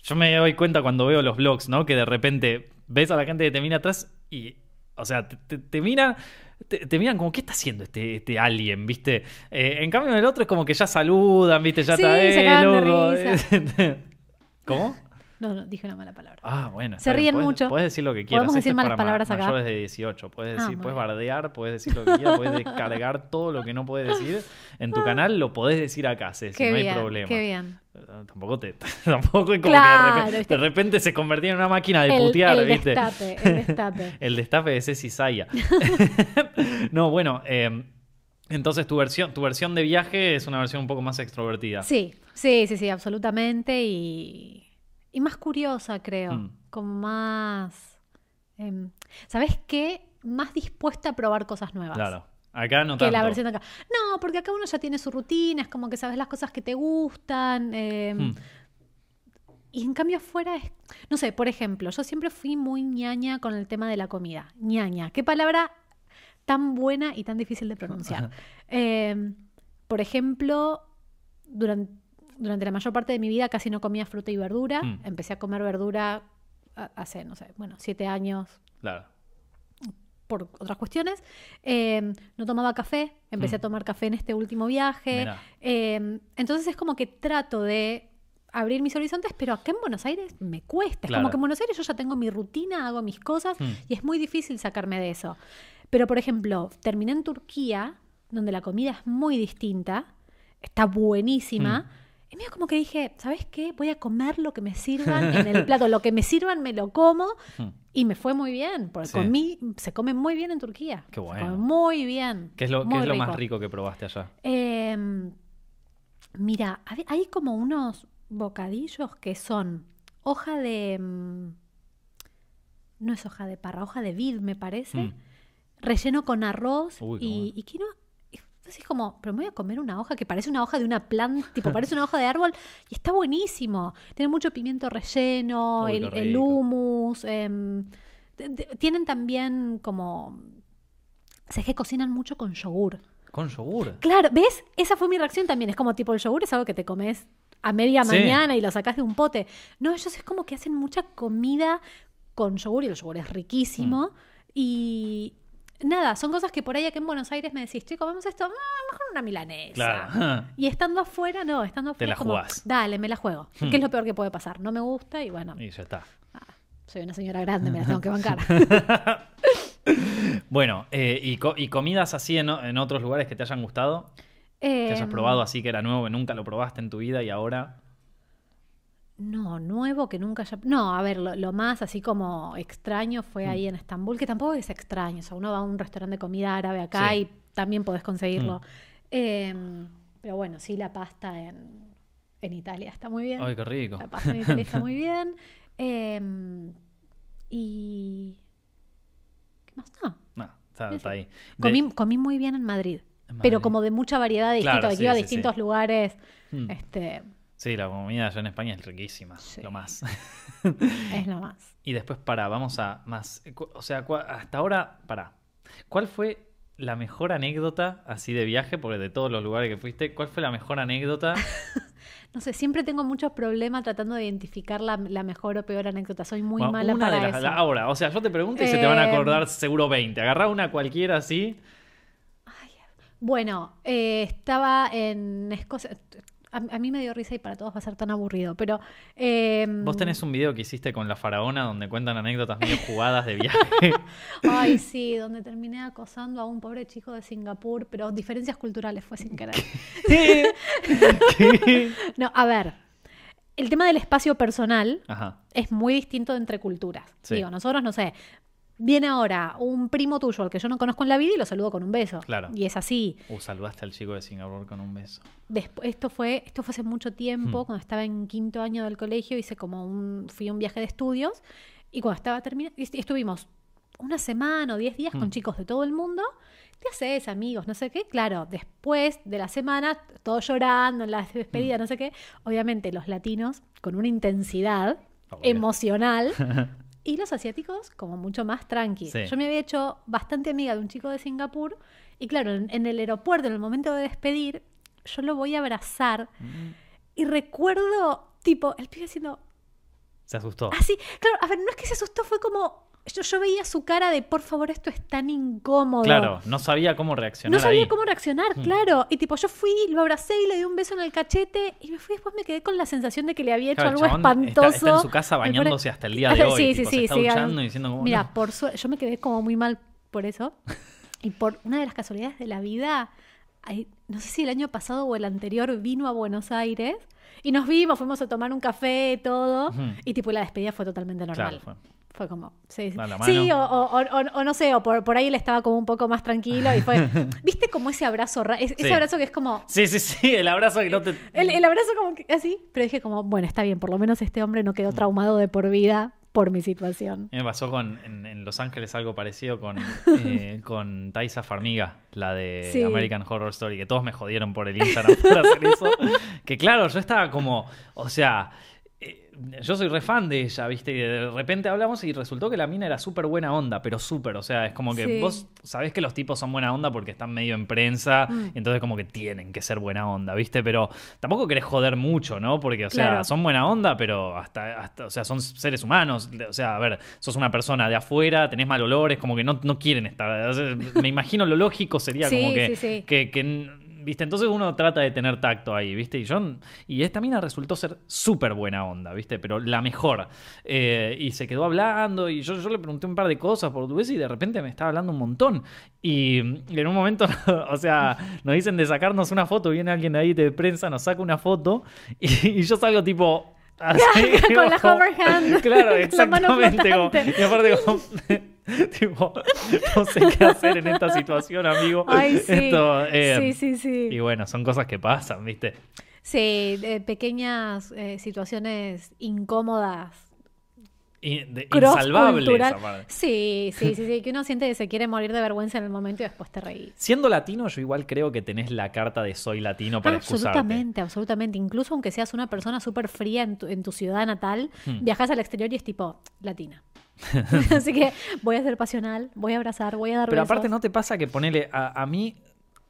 yo me doy cuenta cuando veo los vlogs, ¿no? Que de repente ves a la gente que te mira atrás y, o sea, te, te, te mira... Te, te miran como, ¿qué está haciendo este, este alien? ¿Viste? Eh, en cambio, en el otro es como que ya saludan, ¿viste? Ya Sí, está, eh, loco. [laughs] ¿Cómo? No, no, dije una mala palabra. Ah, bueno. Se ríen Puedes- mucho. Puedes decir lo que quieras. ¿Podemos decir malas ma- palabras acá? mayores de 18. Puedes, Ah, decir, muy puedes bardear, puedes decir lo que quieras, puedes descargar todo lo que no puedes decir. En tu [laughs] canal lo podés decir acá, Ceci, qué no hay problema. qué bien. [laughs] Tampoco te [laughs] tampoco es como Claro, que de repente, de repente se convertía en una máquina de El, putear, el ¿viste? destape, el destape. [laughs] El destape de Ceci Saya. no, bueno, eh, entonces tu versión, tu versión de viaje es una versión un poco más extrovertida. Sí, sí, sí, sí, absolutamente. Y, y más curiosa, creo. Mm. Como más. em, ¿Sabes qué? Más dispuesta a probar cosas nuevas. Claro. Acá no Que tanto. la versión de acá. No, porque acá uno ya tiene su rutina, es como que sabes las cosas que te gustan. em, Hmm. Y en cambio afuera es, no sé, por ejemplo, yo siempre fui muy ñaña con el tema de la comida. ñaña. Qué palabra tan buena y tan difícil de pronunciar. [laughs] Eh, por ejemplo, durante, durante la mayor parte de mi vida casi no comía fruta y verdura. Mm. Empecé a comer verdura a- hace, no sé, bueno, siete años Claro. Por otras cuestiones. Eh, no tomaba café, empecé Mm. a tomar café en este último viaje. Eh, entonces es como que trato de abrir mis horizontes, pero acá en Buenos Aires me cuesta. Es Claro. como que en Buenos Aires yo ya tengo mi rutina, hago mis cosas Mm. y es muy difícil sacarme de eso. Pero, por ejemplo, terminé en Turquía, donde la comida es muy distinta, está buenísima. Mm. Y medio como que dije, ¿sabes qué? Voy a comer lo que me sirvan en el plato. Lo que me sirvan me lo como. Hmm. Y me fue muy bien, porque Sí. comí, se come muy bien en Turquía. Qué Se bueno. come muy bien. ¿Qué es lo, qué es lo más rico que probaste allá? Eh, mira, hay- como unos bocadillos que son hoja de... mm, No es hoja de parra, hoja de vid, me parece. Mm. Relleno con arroz Uy, y, bueno. y quinoa. Entonces es como, pero me voy a comer una hoja que parece una hoja de una planta, tipo, [laughs] parece una hoja de árbol y está buenísimo. Tiene mucho pimiento relleno, Uy, el, hummus. em, tienen también como... Sé que cocinan mucho con yogur. Con yogur. Claro, ¿ves? Esa fue mi reacción también. Es como tipo el yogur es algo que te comes a media Sí. mañana y lo sacás de un pote. No, ellos es como que hacen mucha comida con yogur y el yogur es riquísimo. Mm. Y nada, son cosas que por ahí aquí en Buenos Aires me decís, che, comemos esto, Ah, mejor una milanesa. Claro. [laughs] Y estando afuera, no, estando afuera. la es como, jugás. Dale, me la juego. [laughs] Hmm. ¿Qué es lo peor que puede pasar? No me gusta y bueno, Y ya está. soy una señora grande, me la tengo que bancar. [laughs] Bueno, eh, y, co- y comidas así en otros lugares que te hayan gustado, que hayas Em, probado así que era nuevo, que nunca lo probaste en tu vida y ahora. No, nuevo que nunca haya... No, a ver, lo, lo más así como extraño fue ahí en Estambul, que tampoco es extraño. O sea, uno va a un restaurante de comida árabe acá Sí. y también podés conseguirlo. Mm. Em, pero bueno, sí, la pasta en, en Italia está muy bien. ¡Ay, qué rico! La pasta en Italia está muy [laughs] bien. Em, y... ¿Qué más? No. No, está, está ahí. De- Comí, comí muy bien en Madrid. Pero como de mucha variedad distinta, Claro, de que sí, iba a sí, distintos sí. lugares. Mm. Este, Sí, la comida allá en España es riquísima, Sí. lo más. [laughs] es lo más. y después, para, vamos a más. O sea, hasta ahora, para. ¿Cuál fue la mejor anécdota así de viaje? Porque de todos los lugares que fuiste, ¿cuál fue la mejor anécdota? [laughs] No sé, siempre tengo muchos problemas tratando de identificar la, la mejor o peor anécdota. Soy muy Bueno, mala para de las- eso. ahora, o sea, yo te pregunto y se te van a Eh, acordar seguro 20. Agarrá una cualquiera así. Bueno, eh, estaba en Escocia. A, a mí me dio risa y para todos va a ser tan aburrido, pero... eh, Vos tenés un video que hiciste con la faraona donde cuentan anécdotas medio [laughs] jugadas de viaje. Ay, sí, donde terminé acosando a un pobre chico de Singapur, pero diferencias culturales fue sin querer. ¿Qué? [laughs] No, a ver, el tema del espacio personal Ajá. es muy distinto entre culturas. Sí. Digo, nosotros, no sé, viene ahora un primo tuyo al que yo no conozco en la vida y lo saludo con un beso. Claro. Y es así. Uh, saludaste al chico de Singapur con un beso. Después, esto fue, esto fue hace mucho tiempo, Hmm. cuando estaba en quinto año del colegio, hice como un, fui a un viaje de estudios y cuando estaba terminando, estuvimos una semana o diez días con Hmm. chicos de todo el mundo. ¿Qué haces, amigos? No sé qué. Claro, después de la semana, todos llorando en la Hmm. despedida, no sé qué. Obviamente los latinos con una intensidad Obvio. emocional [laughs] y los asiáticos como mucho más tranqui. Sí. Yo me había hecho bastante amiga de un chico de Singapur y claro, en, en el aeropuerto, en el momento de despedir, yo lo voy a abrazar Mm, y recuerdo, tipo, el pibe diciendo, Se asustó. así, claro, a ver, no es que se asustó, fue como, yo, yo veía su cara de, por favor, esto es tan incómodo. Claro, no sabía cómo reaccionar No sabía ahí. cómo reaccionar, Mm. claro. Y tipo, yo fui, lo abracé y le di un beso en el cachete y me fui después me quedé con la sensación de que le había hecho Claro, algo espantoso. Está, está en su casa bañándose hasta el día de [laughs] hoy. Sí, tipo, sí, se sí, está sí, duchando y diciendo como, Mira, "No". por suerte, yo me quedé como muy mal por eso. [laughs] Y por una de las casualidades de la vida, no sé si el año pasado o el anterior vino a Buenos Aires y nos vimos, fuimos a tomar un café, todo. Y tipo, la despedida fue totalmente normal. Claro, fue. Fue como, sí, sí. O, o- o- o no sé, o por, por ahí él estaba como un poco más tranquilo y fue, [laughs] ¿viste como ese abrazo, ra- es- ese abrazo que es como, Sí, sí, sí, el abrazo que no te... el, el abrazo como que así, pero dije como, bueno, está bien, por lo menos este hombre no quedó traumado de por vida por mi situación. Me pasó con, en, en Los Ángeles algo parecido con, [laughs] eh, con Taisa Farmiga, la de Sí. American Horror Story, que todos me jodieron por el Instagram [laughs] por hacer eso. Que claro, yo estaba como, o sea, yo soy re fan de ella, ¿viste? Y de repente hablamos y resultó que la mina era súper buena onda, pero súper, o sea, es como que Sí. vos sabés que los tipos son buena onda porque están medio en prensa, Mm. y entonces como que tienen que ser buena onda, ¿viste? Pero tampoco querés joder mucho, ¿no? Porque, o sea, Claro. son buena onda, pero hasta, hasta, o sea, son seres humanos. O sea, a ver, sos una persona de afuera, tenés mal olores, como que no, no quieren estar. o sea, me imagino lo lógico sería Sí, como que, sí, sí. que, que, ¿Viste? Entonces uno trata de tener tacto ahí, ¿viste? Y yo, y esta mina resultó ser súper buena onda, ¿viste? Pero la mejor. Eh, y se quedó hablando y yo, yo le pregunté un par de cosas portugués y de repente me estaba hablando un montón. Y, en un momento, [laughs] o sea, nos dicen de sacarnos una foto, viene alguien ahí de prensa, nos saca una foto y yo salgo tipo... así, [laughs] Con la como- hover hand. [laughs] Claro, exactamente. como- y aparte como... [laughs] tipo, no sé qué hacer en esta situación, amigo. Ay, sí. Esto, eh, sí, sí, sí. Y bueno, son cosas que pasan, ¿viste? Sí, pequeñas eh, situaciones incómodas de- insalvable cultural. esa parte. Sí, sí, sí, sí, que uno siente que se quiere morir de vergüenza en el momento y después te reís. Siendo latino, yo igual creo que tenés la carta de soy latino para excusarte. absolutamente, absolutamente. Incluso aunque seas una persona súper fría en tu, en tu ciudad natal, Hmm. viajas al exterior y es tipo latina. [laughs] Así que voy a ser pasional, voy a abrazar, voy a dar Pero besos. aparte, ¿no te pasa que ponele a, a mí,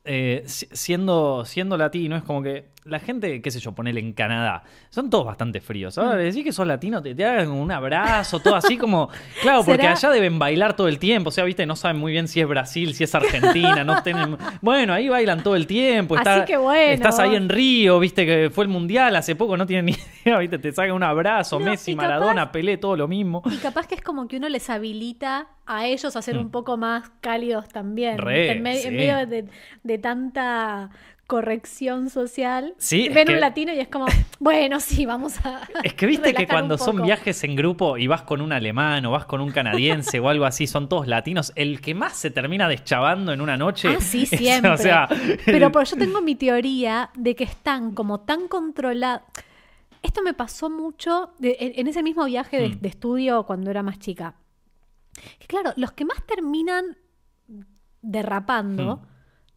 eh, si- siendo, siendo latino, es como que la gente, qué sé yo, ponele en Canadá, son todos bastante fríos. Mm. Ahora le decís que sos latino, te, te hagan un abrazo, todo así como. [laughs] Claro, porque ¿Será? allá deben bailar todo el tiempo. O sea, viste, no saben muy bien si es Brasil, si es Argentina, no [laughs] tienen. Bueno, ahí bailan todo el tiempo. Así está- que bueno. Estás ahí en Río, viste que fue el mundial hace poco, no tienen ni [laughs] idea, viste, te sacan un abrazo, No, Messi, capaz- Maradona, Pelé, todo lo mismo. Y capaz que es como que uno les habilita a ellos a ser un poco más cálidos también. Re, en, me- en sí. medio de, de tanta corrección social. Sí, Ven que- un latino y es como, [laughs] bueno, sí, vamos a. Es que viste que cuando son viajes en grupo y vas con un alemán o vas con un canadiense o algo así, son todos latinos, el que más se termina deschavando en una noche. Ah, sí, [laughs] es- siempre. o sea, Pero por- yo tengo mi teoría de que están como tan controlados. Esto me pasó mucho de- en, en ese mismo viaje de, Mm. de estudio cuando era más chica. Que claro, los que más terminan derrapando Mm.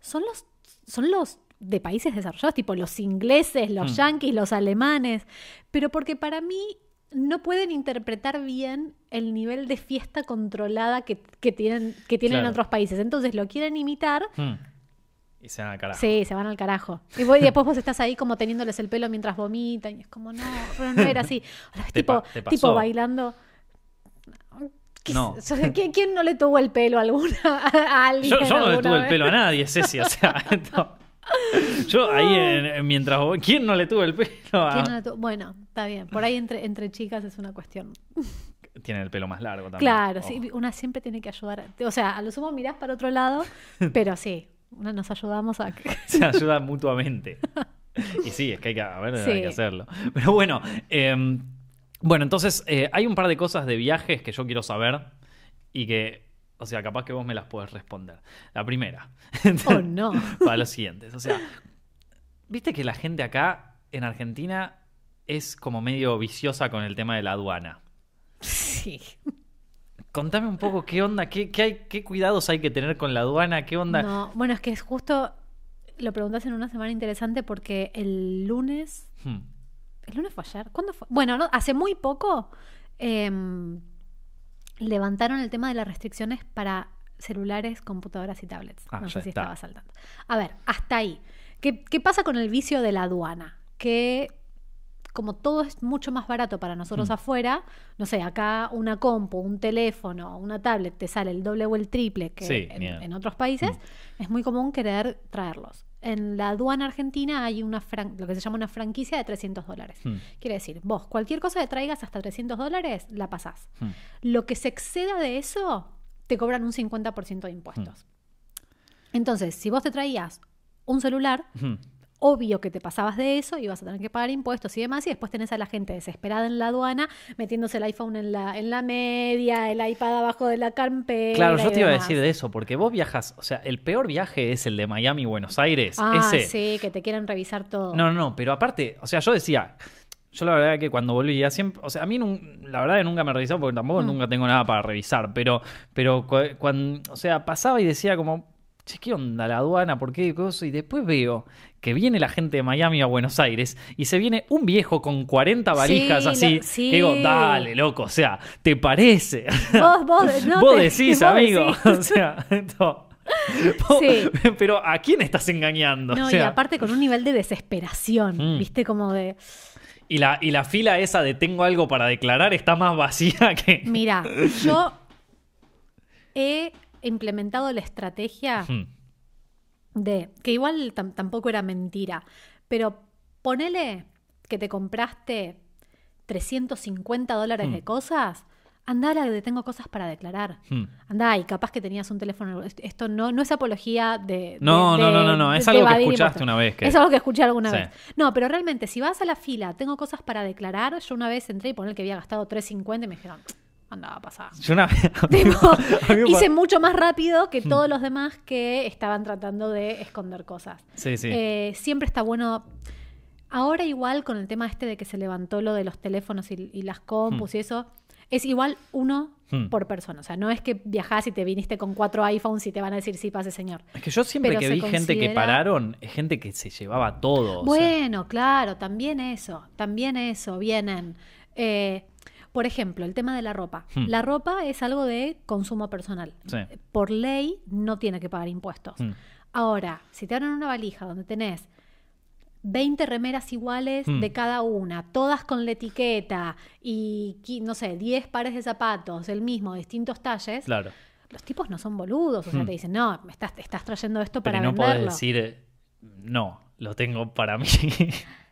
son los son los de países desarrollados, tipo los ingleses, los Mm. yanquis, los alemanes. Pero porque para mí no pueden interpretar bien el nivel de fiesta controlada que, que tienen, que tienen en otros países. Entonces lo quieren imitar Hmm. Y se van al carajo. Sí, se van al carajo. Y, vos- y después vos estás ahí como teniéndoles el pelo mientras vomitan. Y es como, no, pero no era así. O sea, [laughs] tipo, tipo bailando. ¿Qué No. sé- o sea, ¿quién, quién no le tuvo el pelo a alguna [laughs] a alguien? Yo, yo no le tuve el pelo a nadie, Ceci, o sea, [laughs] no. [laughs] yo ahí en- en- mientras vos- ¿quién no le tuvo el pelo a... Bueno, está bien. Por ahí entre, entre chicas es una cuestión. [laughs] Tiene el pelo más largo también. Claro, ojo. sí, una siempre tiene que ayudar. O sea, a lo sumo mirás para otro lado, [laughs] pero sí, una nos ayudamos a que... se ayudan mutuamente. Y sí, es que hay que, a ver, hay Sí. que hacerlo. Pero bueno, eh, bueno, entonces eh, hay un par de cosas de viajes que yo quiero saber y que, o sea, capaz que vos me las puedes responder. La primera, Oh, no. [laughs] para los siguientes. O sea, viste que la gente acá en Argentina es como medio viciosa con el tema de la aduana. Sí. Contame un poco qué onda, qué, qué hay, qué cuidados hay que tener con la aduana, qué onda. No, bueno, es que es justo... Lo preguntas en una semana interesante porque el lunes Hmm. ¿El lunes fue ayer? ¿Cuándo fue? Bueno, no, hace muy poco em, levantaron el tema de las restricciones para celulares, computadoras y tablets. Ah, no sé si está. estaba saltando. A ver, hasta ahí. ¿Qué, qué pasa con el vicio de la aduana? Que como todo es mucho más barato para nosotros Mm. afuera, no sé, acá una compu, un teléfono, una tablet te sale el doble o el triple que Sí, en, en otros países, Mm. es muy común querer traerlos. En la aduana argentina hay una lo que se llama una franquicia de 300 dólares. Hmm. Quiere decir, vos, cualquier cosa que traigas hasta 300 dólares, la pasás. Hmm. Lo que se exceda de eso, te cobran un 50% de impuestos. Entonces, si vos te traías un celular, Hmm. Obvio que te pasabas de eso y vas a tener que pagar impuestos y demás, y después tenés a la gente desesperada en la aduana, metiéndose el iPhone en la, en la media, el iPad abajo de la carpera. Claro, yo te iba a decir de eso, porque vos viajas, o sea, el peor viaje es el de Miami-Buenos Aires. Ah, ese. sí, que te quieren revisar todo. No, no, no, pero aparte, o sea, yo decía, yo la verdad que cuando volvía siempre, o sea, a mí la verdad que nunca me revisaba porque tampoco Mm. nunca tengo nada para revisar, pero, pero cuando, o sea, pasaba y decía como, che, ¿qué onda la aduana? ¿Por qué cosa? Y después veo que viene la gente de Miami a Buenos Aires y se viene un viejo con 40 valijas Sí, así. sí. que digo, dale, loco, o sea, ¿te parece? Vos, vos, [laughs] no vos te- decís, [laughs] vos amigo. decís. [laughs] O sea, vos- Sí. pero ¿a quién estás engañando? No, O y aparte con un nivel de desesperación, Mm. ¿viste? Como de, Y la, y la fila esa de tengo algo para declarar está más vacía que. mira, yo he implementado la estrategia. De, que igual tam- tampoco era mentira, pero ponele que te compraste 350 dólares de cosas, andá de tengo cosas para declarar. Hmm. Andá, y capaz que tenías un teléfono. Esto no, no es apología de. No, de- no, no, no, no, es algo que escuchaste una vez que- Es algo que escuché alguna Sí. vez. No, pero realmente, si vas a la fila, tengo cosas para declarar. Yo una vez entré y poner que había gastado 3.50 y me dijeron, anda, a pasar. Yo una vez. [laughs] Tipo, hice mucho más rápido Hmm. que todos los demás que estaban tratando de esconder cosas. Sí, sí. Eh, siempre está bueno. Ahora igual con el tema este de que se levantó lo de los teléfonos y, y las compus Hmm. y eso, Es igual uno Hmm. por persona. O sea, no es que viajás y te viniste con cuatro iPhones y te van a decir sí, pase señor. Es que yo siempre Pero que vi gente que pararon, es gente que se llevaba todo. o sea, Bueno, claro, también eso, también eso, vienen. eh, por ejemplo, el tema de la ropa. Hmm. La ropa es algo de consumo personal. Sí. Por ley no tiene que pagar impuestos. Hmm. Ahora, si te abren una valija donde tenés 20 remeras iguales Hmm. de cada una, todas con la etiqueta y, no sé, 10 pares de zapatos, el mismo, distintos talles, Claro. los tipos no son boludos. O sea, te dicen, no, me estás, estás trayendo esto Pero para no venderlo. decir, eh, no, lo tengo para mí. [laughs]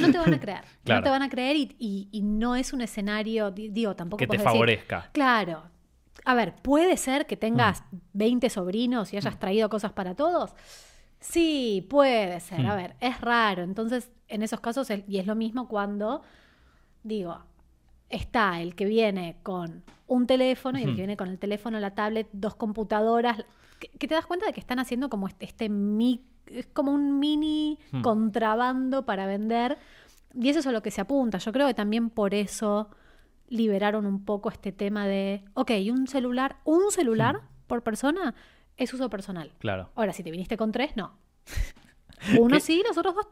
No te van a creer. Claro. No te van a creer y, y- y no es un escenario, di- digo, tampoco que te decir, favorezca. Claro. A ver, ¿puede ser que tengas Mm. 20 sobrinos y hayas traído cosas para todos? Sí, puede ser. A Mm. ver, es raro. Entonces, en esos casos, y es lo mismo cuando, digo, está el que viene con un teléfono y el que viene con el teléfono, la tablet, dos computadoras, que, que te das cuenta de que están haciendo como este, este es como un mini Hmm. contrabando para vender. Y eso es a lo que se apunta. Yo creo que también por eso liberaron un poco este tema de, ok, un celular, un celular Hmm. por persona es uso personal. Claro. Ahora, si te viniste con tres, no. [laughs] Uno ¿Qué? sí, los otros dos,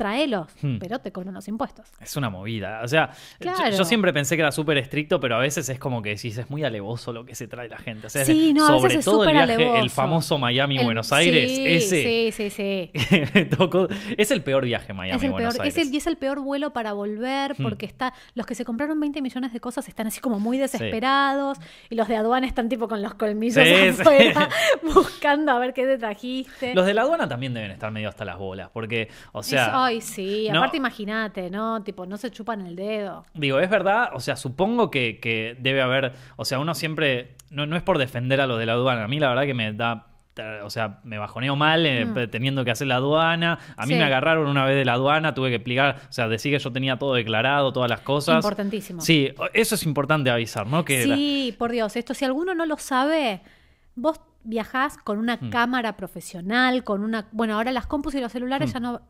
tráelos, Hmm. pero te cobran los impuestos. Es una movida. O sea, yo- Claro. yo, siempre pensé que era súper estricto, pero a veces es como que decís, es muy alevoso lo que se trae la gente. O sea, Sí, no, a sobre veces es todo el súper viaje, el alevoso. famoso Miami-Buenos El- Aires, sí, ese. Sí, sí, sí. [laughs] tocó- es el peor viaje Miami Es el, Buenos peor, es, Aires. el, y es el peor vuelo para volver Hmm. porque está los que se compraron 20 millones de cosas están así como muy desesperados y los de aduana están tipo con los colmillos Sí, [laughs] afuera [laughs] buscando a ver qué te trajiste. Los de la aduana también deben estar medio hasta las bolas, porque, o Es- sea, ay, sí, no- aparte imagínate, ¿no? Tipo, no se chupan el dedo. digo, es verdad, o sea, supongo que, que debe haber, o sea, uno siempre, no, no es por defender a los de la aduana, a mí la verdad que me da... O sea, me bajoneo mal eh, Mm. teniendo que hacer la aduana. A mí Sí. me agarraron una vez de la aduana, tuve que explicar, o sea, decir que yo tenía todo declarado, todas las cosas. Importantísimo. Sí, eso es importante avisar, ¿no? Que la- Sí, por Dios, esto si alguno no lo sabe, vos viajás con una Hmm. cámara profesional, con una... Bueno, ahora las compus y los celulares Hmm. ya no...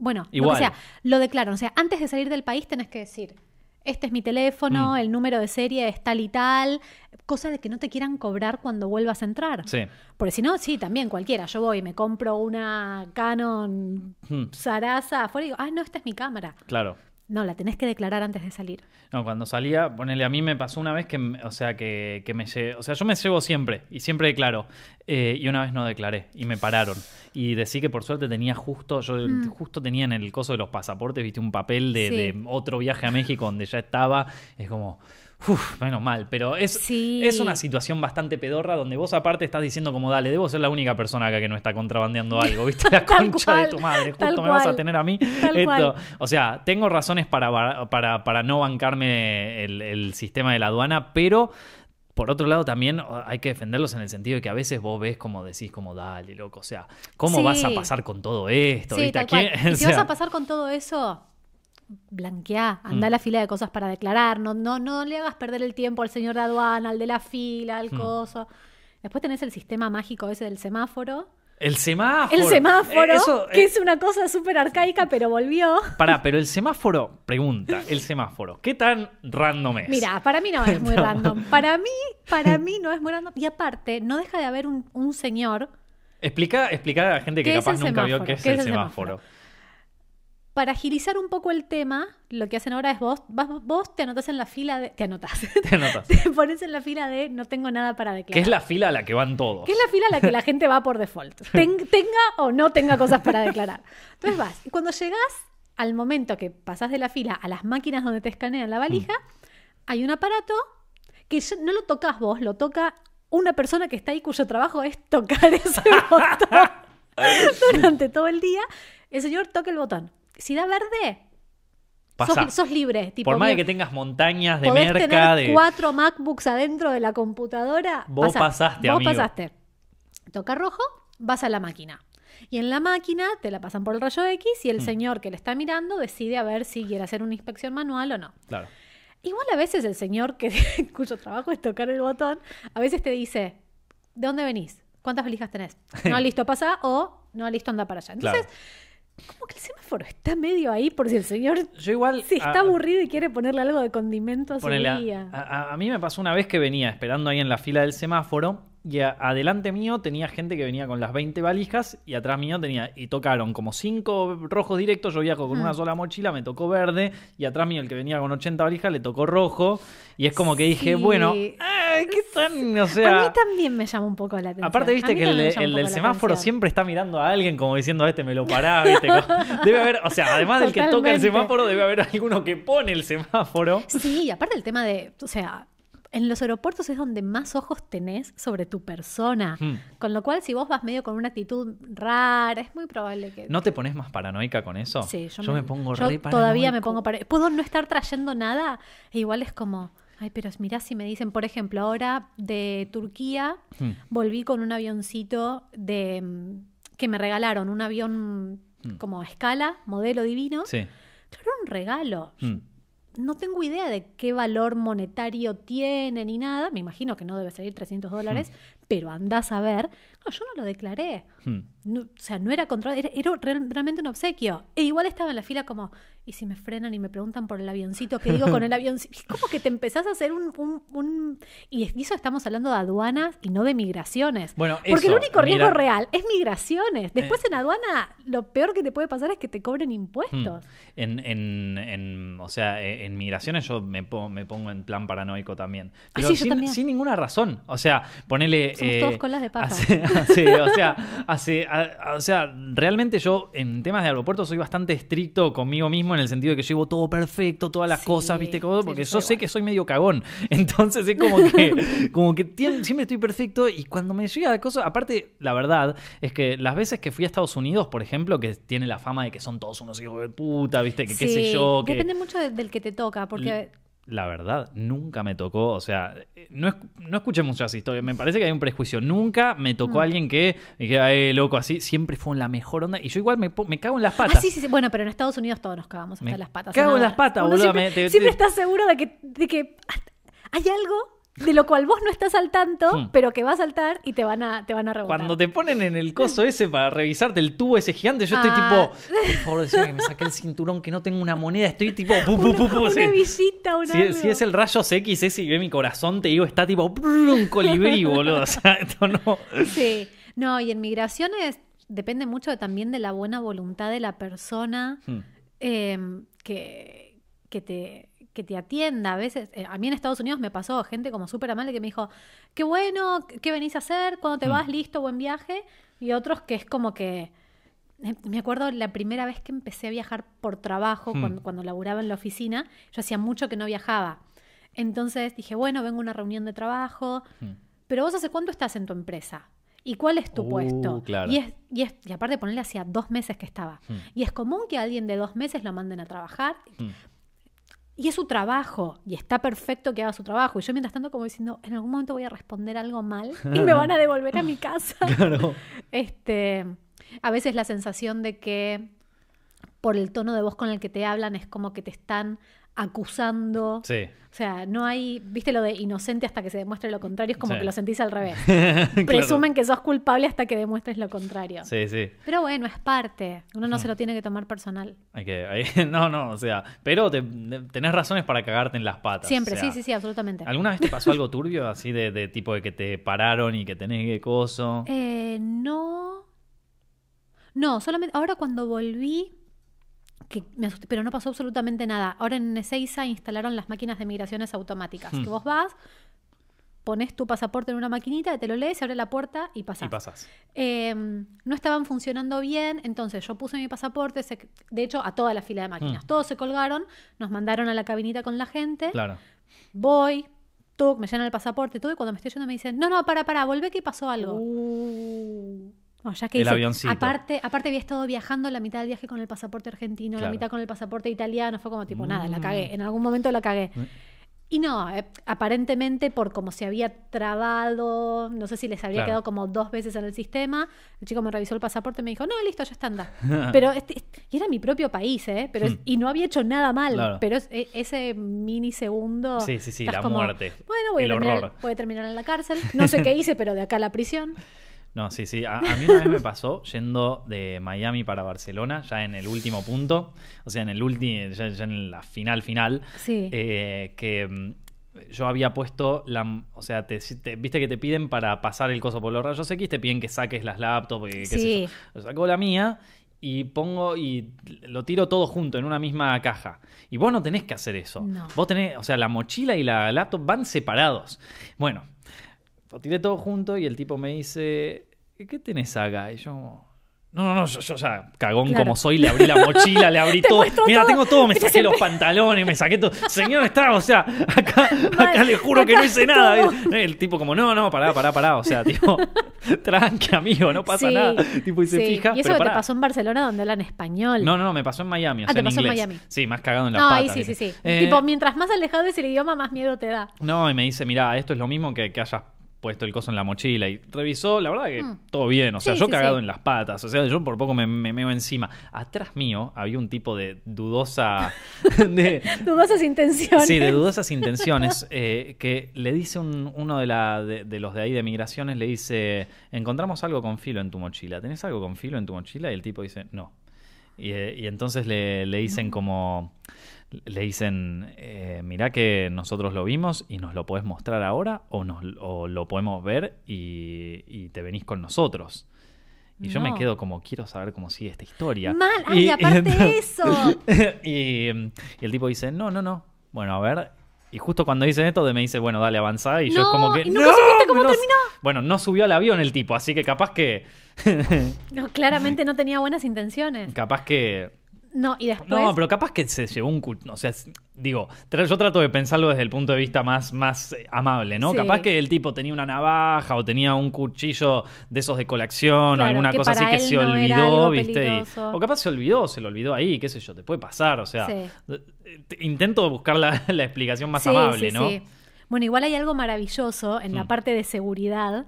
Bueno, lo Igual. que sea, lo declaran. O sea, antes de salir del país tenés que decir, este es mi teléfono, Hmm. el número de serie es tal y tal, cosa de que no te quieran cobrar cuando vuelvas a entrar. Sí. Porque si no, sí, también cualquiera. Yo voy y me compro una Canon Sarasa afuera y digo, ah, no, esta es mi cámara. claro. No, la tenés que declarar antes de salir. No, cuando salía, ponele, a mí me pasó una vez que, me- o sea, que, que me lle- o sea, yo me llevo siempre y siempre declaro. Eh, y una vez no declaré y me pararon. Y decí que por suerte tenía justo, yo Mm. justo tenía en el coso de los pasaportes, viste, un papel de, Sí. de otro viaje a México donde ya estaba. Es como, uff, menos mal. Pero es, Sí. es una situación bastante pedorra donde vos aparte estás diciendo como, dale, debo ser la única persona acá que no está contrabandeando [laughs] algo, viste, la concha de tu madre, justo me vas a tener a mí. Esto, o sea, tengo razones para, para, para no bancarme el, el sistema de la aduana, pero por otro lado también hay que defenderlos en el sentido de que a veces vos ves como decís, como dale, loco, o sea, ¿cómo Sí. vas a pasar con todo esto? Sí, ¿Viste? tal ¿A quién- cual. [laughs] Y o si vas a pasar con todo eso, blanqueá, anda Mm. a la fila de cosas para declarar, no, no, no le hagas perder el tiempo al señor de aduana, al de la fila, al Mm. coso. Después tenés el sistema mágico ese del semáforo. El semáforo. El semáforo, Eh, Eso, que eh, es una cosa súper arcaica, pero volvió. Pará, pero el semáforo, pregunta, el semáforo, ¿qué tan random es? Mira, para mí no es muy [laughs] No. random. Para mí, para mí no es muy random. Y aparte, no deja de haber un, un señor Explica, explica a la gente que ¿Qué es capaz nunca vio qué es ¿Qué el es el semáforo. Para agilizar un poco el tema, lo que hacen ahora es vos, vas- vos te anotás en la fila de. Te anotás. [laughs] Te te pones en la fila de no tengo nada para declarar. Que es la fila a la que van todos. Que es la fila a la que la gente va por default. [laughs] Ten- tenga o no tenga cosas para declarar. Entonces vas. Y cuando llegas al momento que pasás de la fila a las máquinas donde te escanean la valija, hay un aparato que no lo tocas vos, lo toca una persona que está ahí cuyo trabajo es tocar ese [laughs] botón durante todo el día. El señor toca el botón. Si da verde, sos, sos libre. Tipo, Por más de que tengas montañas de podés merca, tener de... cuatro MacBooks adentro de la computadora. Vos pasaste, Vos amigo. pasaste. Toca rojo, vas a la máquina. Y en la máquina te la pasan por el rayo X y el Hmm. señor que le está mirando decide a ver si quiere hacer una inspección manual o no. Claro. Igual a veces el señor que, [laughs] cuyo trabajo es tocar el botón, a veces te dice, ¿de dónde venís? ¿Cuántas valijas tenés? [laughs] No, listo, pasa o no, listo, anda para allá. Entonces, Claro. Como que el semáforo está medio ahí por si el señor Yo igual. [laughs] si está a- aburrido y quiere ponerle algo de condimento a su día. a- a- a mí me pasó una vez que venía esperando ahí en la fila del semáforo y a- adelante mío tenía gente que venía con las 20 valijas y atrás mío tenía. Y tocaron como 5 rojos directos. Yo viajo con Mm. una sola mochila, me tocó verde y atrás mío el que venía con 80 valijas le tocó rojo. Y es como que dije, Sí. bueno, ay, ¿qué tan? O a sea. mí también me llama un poco la atención. Aparte, A viste que el, del semáforo atención. siempre está mirando a alguien como diciendo, este me lo pará, ¿viste? [laughs] Debe haber, o sea, además del que toca el semáforo, debe haber alguno que pone el semáforo. Sí, y aparte el tema de, o sea, en los aeropuertos es donde más ojos tenés sobre tu persona. Hmm. Con lo cual, si vos vas medio con una actitud rara, es muy probable que... ¿No te pones más paranoica con eso? Sí, yo, me, pongo yo re Todavía me pongo para... Puedo no estar trayendo nada e igual es como... Ay, pero mirá si me dicen, por ejemplo, ahora de Turquía Hmm. volví con un avioncito de mm, que me regalaron, un avión Hmm. como a escala, modelo divino. Sí. Claro, un regalo. No tengo idea de qué valor monetario tiene ni nada. Me imagino que no debe salir 300 dólares, pero andás a ver. No, yo no lo declaré. Mm. No, o sea, no era control, era, era real- realmente un obsequio. E igual estaba en la fila como, ¿y si me frenan y me preguntan por el avioncito? ¿Qué digo con el [laughs] avioncito? Es como que te empezás a hacer un... un- un- Y eso estamos hablando de aduanas y no de migraciones. Bueno, Porque el único riesgo mira- real es migraciones. Después Eh. en aduana, lo peor que te puede pasar es que te cobren impuestos. Mm. En, en, en- o sea, e, en migraciones yo me pongo, me pongo en plan paranoico también. Pero Ah, sí, yo sin, también. sin ninguna razón. O sea, ponele... Somos todos colas de paja. hace- [laughs] hace- o sea, hace- a- o sea, realmente yo en temas de aeropuerto soy bastante estricto conmigo mismo en el sentido de que llevo todo perfecto, todas las Sí, cosas, ¿viste? Como- porque yo sé igual. que soy medio cagón. [laughs] Entonces es como que, [laughs] como que tien- siempre estoy perfecto y cuando me llega la cosa, aparte, la verdad es que las veces que fui a Estados Unidos, por ejemplo, que tiene la fama de que son todos unos hijos de puta, ¿viste? Que qué sé yo, que... Depende mucho de- del que te toca, porque La verdad, nunca me tocó, o sea, eh, no, es- no escuché muchas historias, me parece que hay un prejuicio. Nunca me tocó Mm. alguien que me dijera, eh, loco, así, siempre fue en la mejor onda. Y yo igual me, me cago en las patas. Ah, sí, sí, sí. Bueno, pero en Estados Unidos todos nos cagamos hasta Me las patas. cago en las patas, boludo, Siempre, me- te- siempre te- estás seguro de que, de que hay algo de lo cual vos no estás al tanto, Hmm. pero que va a saltar y te van a, te van a rebotar. Cuando te ponen en el coso [laughs] ese para revisarte el tubo ese gigante, yo estoy Ah. tipo, [laughs] por favor, decime que me saqué el cinturón, que no tengo una moneda, estoy tipo, pu, pu, una, pu, una sí. visita, un Si, es el rayos X ese y ve mi corazón, te digo, está tipo un colibrí, boludo. O sea, [laughs] esto no. Sí. No, y en migraciones depende mucho también de la buena voluntad de la persona Hmm. eh, que, que te que te atienda. A veces, eh, a mí en Estados Unidos me pasó gente como súper amable que me dijo, qué bueno, qué venís a hacer, cuando te Mm. vas, listo, buen viaje. Y otros que es como que, eh, me acuerdo la primera vez que empecé a viajar por trabajo, Mm. cuando, cuando laburaba en la oficina, yo hacía mucho que no viajaba. Entonces dije, bueno, vengo a una reunión de trabajo, Hmm. pero vos hace cuánto estás en tu empresa. ¿Y cuál es tu Uh, puesto? claro. Y, es, y, es, y aparte ponerle hacía dos meses que estaba. Hmm. Y es común que a alguien de dos meses lo manden a trabajar. Hmm. Y es su trabajo. Y está perfecto que haga su trabajo. Y yo mientras tanto como diciendo, en algún momento voy a responder algo mal y me van a devolver a mi casa. [laughs] Claro. Este, a veces la sensación de que por el tono de voz con el que te hablan es como que te están acusando. Sí. O sea, no hay, viste lo de inocente hasta que se demuestre lo contrario, es como Sí. que lo sentís al revés. [laughs] Claro. Presumen que sos culpable hasta que demuestres lo contrario. Sí, sí. Pero bueno, es parte. Uno no Hmm. se lo tiene que tomar personal. Hay que, hay- [laughs] no, no, o sea, pero te- tenés razones para cagarte en las patas. Siempre, o sea, sí, sí, sí, absolutamente. ¿Alguna vez te pasó algo [laughs] turbio así de, de tipo de que te pararon y que tenés que coso? Eh, no. No, solamente ahora cuando volví, que me asusté, pero no pasó absolutamente nada. Ahora en Ezeiza instalaron las máquinas de migraciones automáticas. Hmm. Que vos vas, pones tu pasaporte en una maquinita, te lo lees, se abre la puerta y pasás. Y pasas. Eh, no estaban funcionando bien, entonces yo puse mi pasaporte, se- de hecho a toda la fila de máquinas, Mm. todos se colgaron, nos mandaron a la cabinita con la gente, Claro. voy, me llenan el pasaporte, todo, y cuando me estoy yendo me dicen, no, no, para, para, volvé que pasó algo. No, ya que El dice, avioncito. Aparte, aparte había estado viajando la mitad del viaje con el pasaporte argentino, la mitad con el pasaporte italiano, fue como tipo, nada, la Mm. cagué, en algún momento la cagué. Mm. Y no, eh, aparentemente por como se había trabado, no sé si les había Claro. quedado como dos veces en el sistema, el chico me revisó el pasaporte y me dijo, no, listo, ya está, anda. [laughs] pero este, este- y era mi propio país, ¿eh? Pero es- Hmm. y no había hecho nada mal, Claro. pero es- e- ese minisegundo... Sí, sí, sí, la como, muerte. Bueno, voy a, El terminar, horror. voy a terminar en la cárcel, no sé qué hice, pero de acá a la prisión. [laughs] No, sí, sí. A, a mí una vez me pasó yendo de Miami para Barcelona, ya en el último punto, o sea, en el último, ya, ya en la final final, Sí. eh, que mm, yo había puesto la, o sea, te, te- viste que te piden para pasar el coso por los rayos X, te piden que saques las laptops, y qué sé Sí. yo. Yo saco la mía y pongo y lo tiro todo junto en una misma caja. Y vos no tenés que hacer eso. No. Vos tenés, o sea, la mochila y la laptop van separados. Bueno, lo tiré todo junto y el tipo me dice, ¿qué tenés acá? Y yo, no, no, no, yo, yo ya cagón Claro. como soy, le abrí la mochila, le abrí [laughs] todo. Mira, tengo todo, me saqué los pantalones, me saqué todo. [laughs] Señor, está, o sea, acá, acá le juro que no hice nada. El tipo como, no, no, pará, pará, pará. O sea, tipo, [laughs] tranqui, amigo, no pasa Sí, nada. Tipo, y se sí. fija. Y eso pero que te pará. pasó en Barcelona donde hablan español. No, no, no, me pasó en Miami, o Ah, sea, te en pasó en. Miami. Sí, más cagado en las No, patas. ahí sí, sí, sí. Eh, Tipo, mientras más alejado es el idioma, más miedo te da. No, y me dice, mira, esto es lo mismo que, que hayas puesto el coso en la mochila. Y revisó, la verdad que Mm. todo bien. O sea, Sí, yo sí, cagado sí. en las patas. O sea, yo por poco me, me meo encima. Atrás mío había un tipo de dudosa... [laughs] de, [laughs] Dudosas intenciones. Sí, de dudosas intenciones, [laughs] eh, que le dice un- uno de, la, de, de los de ahí de migraciones, le dice, encontramos algo con filo en tu mochila, ¿tenés algo con filo en tu mochila? Y el tipo dice, no. Y, eh, y entonces le, le dicen como, le dicen, eh, mirá que nosotros lo vimos y nos lo podés mostrar ahora o, nos, o lo podemos ver y, y te venís con nosotros. Y yo me quedo como, quiero saber cómo sigue esta historia. Mal, ay, aparte de eso. [laughs] y, el tipo dice, no, no, no. Bueno, a ver. Y justo cuando dicen esto, de me dice, bueno, dale, avanzá. Y yo es como que. ¿y nunca supiste cómo no- terminó? Bueno, no subió al avión el tipo, así que capaz que. No, claramente no tenía buenas intenciones. [laughs] capaz que. No, y después. No, pero capaz que se llevó un. cu- O sea, digo, tra- yo trato de pensarlo desde el punto de vista más, más eh, amable, ¿no? Sí. Capaz que el tipo tenía una navaja o tenía un cuchillo de esos de colección o alguna cosa así que se no olvidó, ¿viste? Y- o capaz se olvidó, se lo olvidó ahí, qué sé yo, te puede pasar, o sea. Sí. eh, te- Intento buscar la, [laughs] la explicación más Sí, amable, ¿no? sí. Bueno, igual hay algo maravilloso en la Mm. parte de seguridad,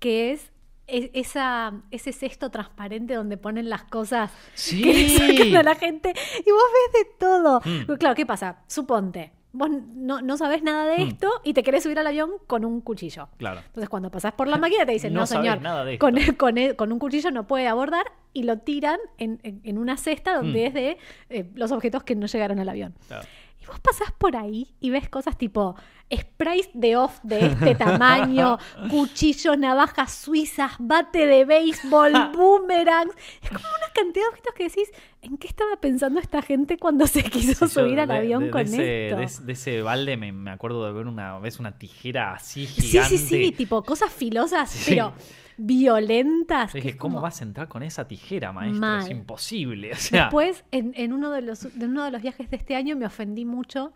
que es esa, ese cesto transparente donde ponen las cosas Sí. que sacan a la gente y vos ves de todo. Mm. Pero Claro, ¿qué pasa? Suponte, vos no, no sabés nada de Mm. esto y te querés subir al avión con un cuchillo. Claro. Entonces, cuando pasás por la [laughs] máquina, te dicen, No señor, nada de esto". con, con, con un cuchillo no puede abordar y lo tiran en, en- en una cesta donde Mm. es de eh, los objetos que no llegaron al avión. claro. Y vos pasás por ahí y ves cosas tipo sprays de off de este tamaño, [laughs] cuchillos, navajas suizas, bate de béisbol, [laughs] boomerangs. Es como una cantidad de objetos que decís, ¿en qué estaba pensando esta gente cuando se quiso Sí, subir al de- avión de- con de esto? De, ese- de ese balde me, me acuerdo de ver una vez una tijera así Sí, gigante. sí, sí, tipo cosas filosas, Sí. pero violentas. Yo que dije, es ¿cómo como- vas a entrar con esa tijera, maestro? Es imposible. O sea, Después, en, en uno, de los, de uno de los viajes de este año me ofendí mucho.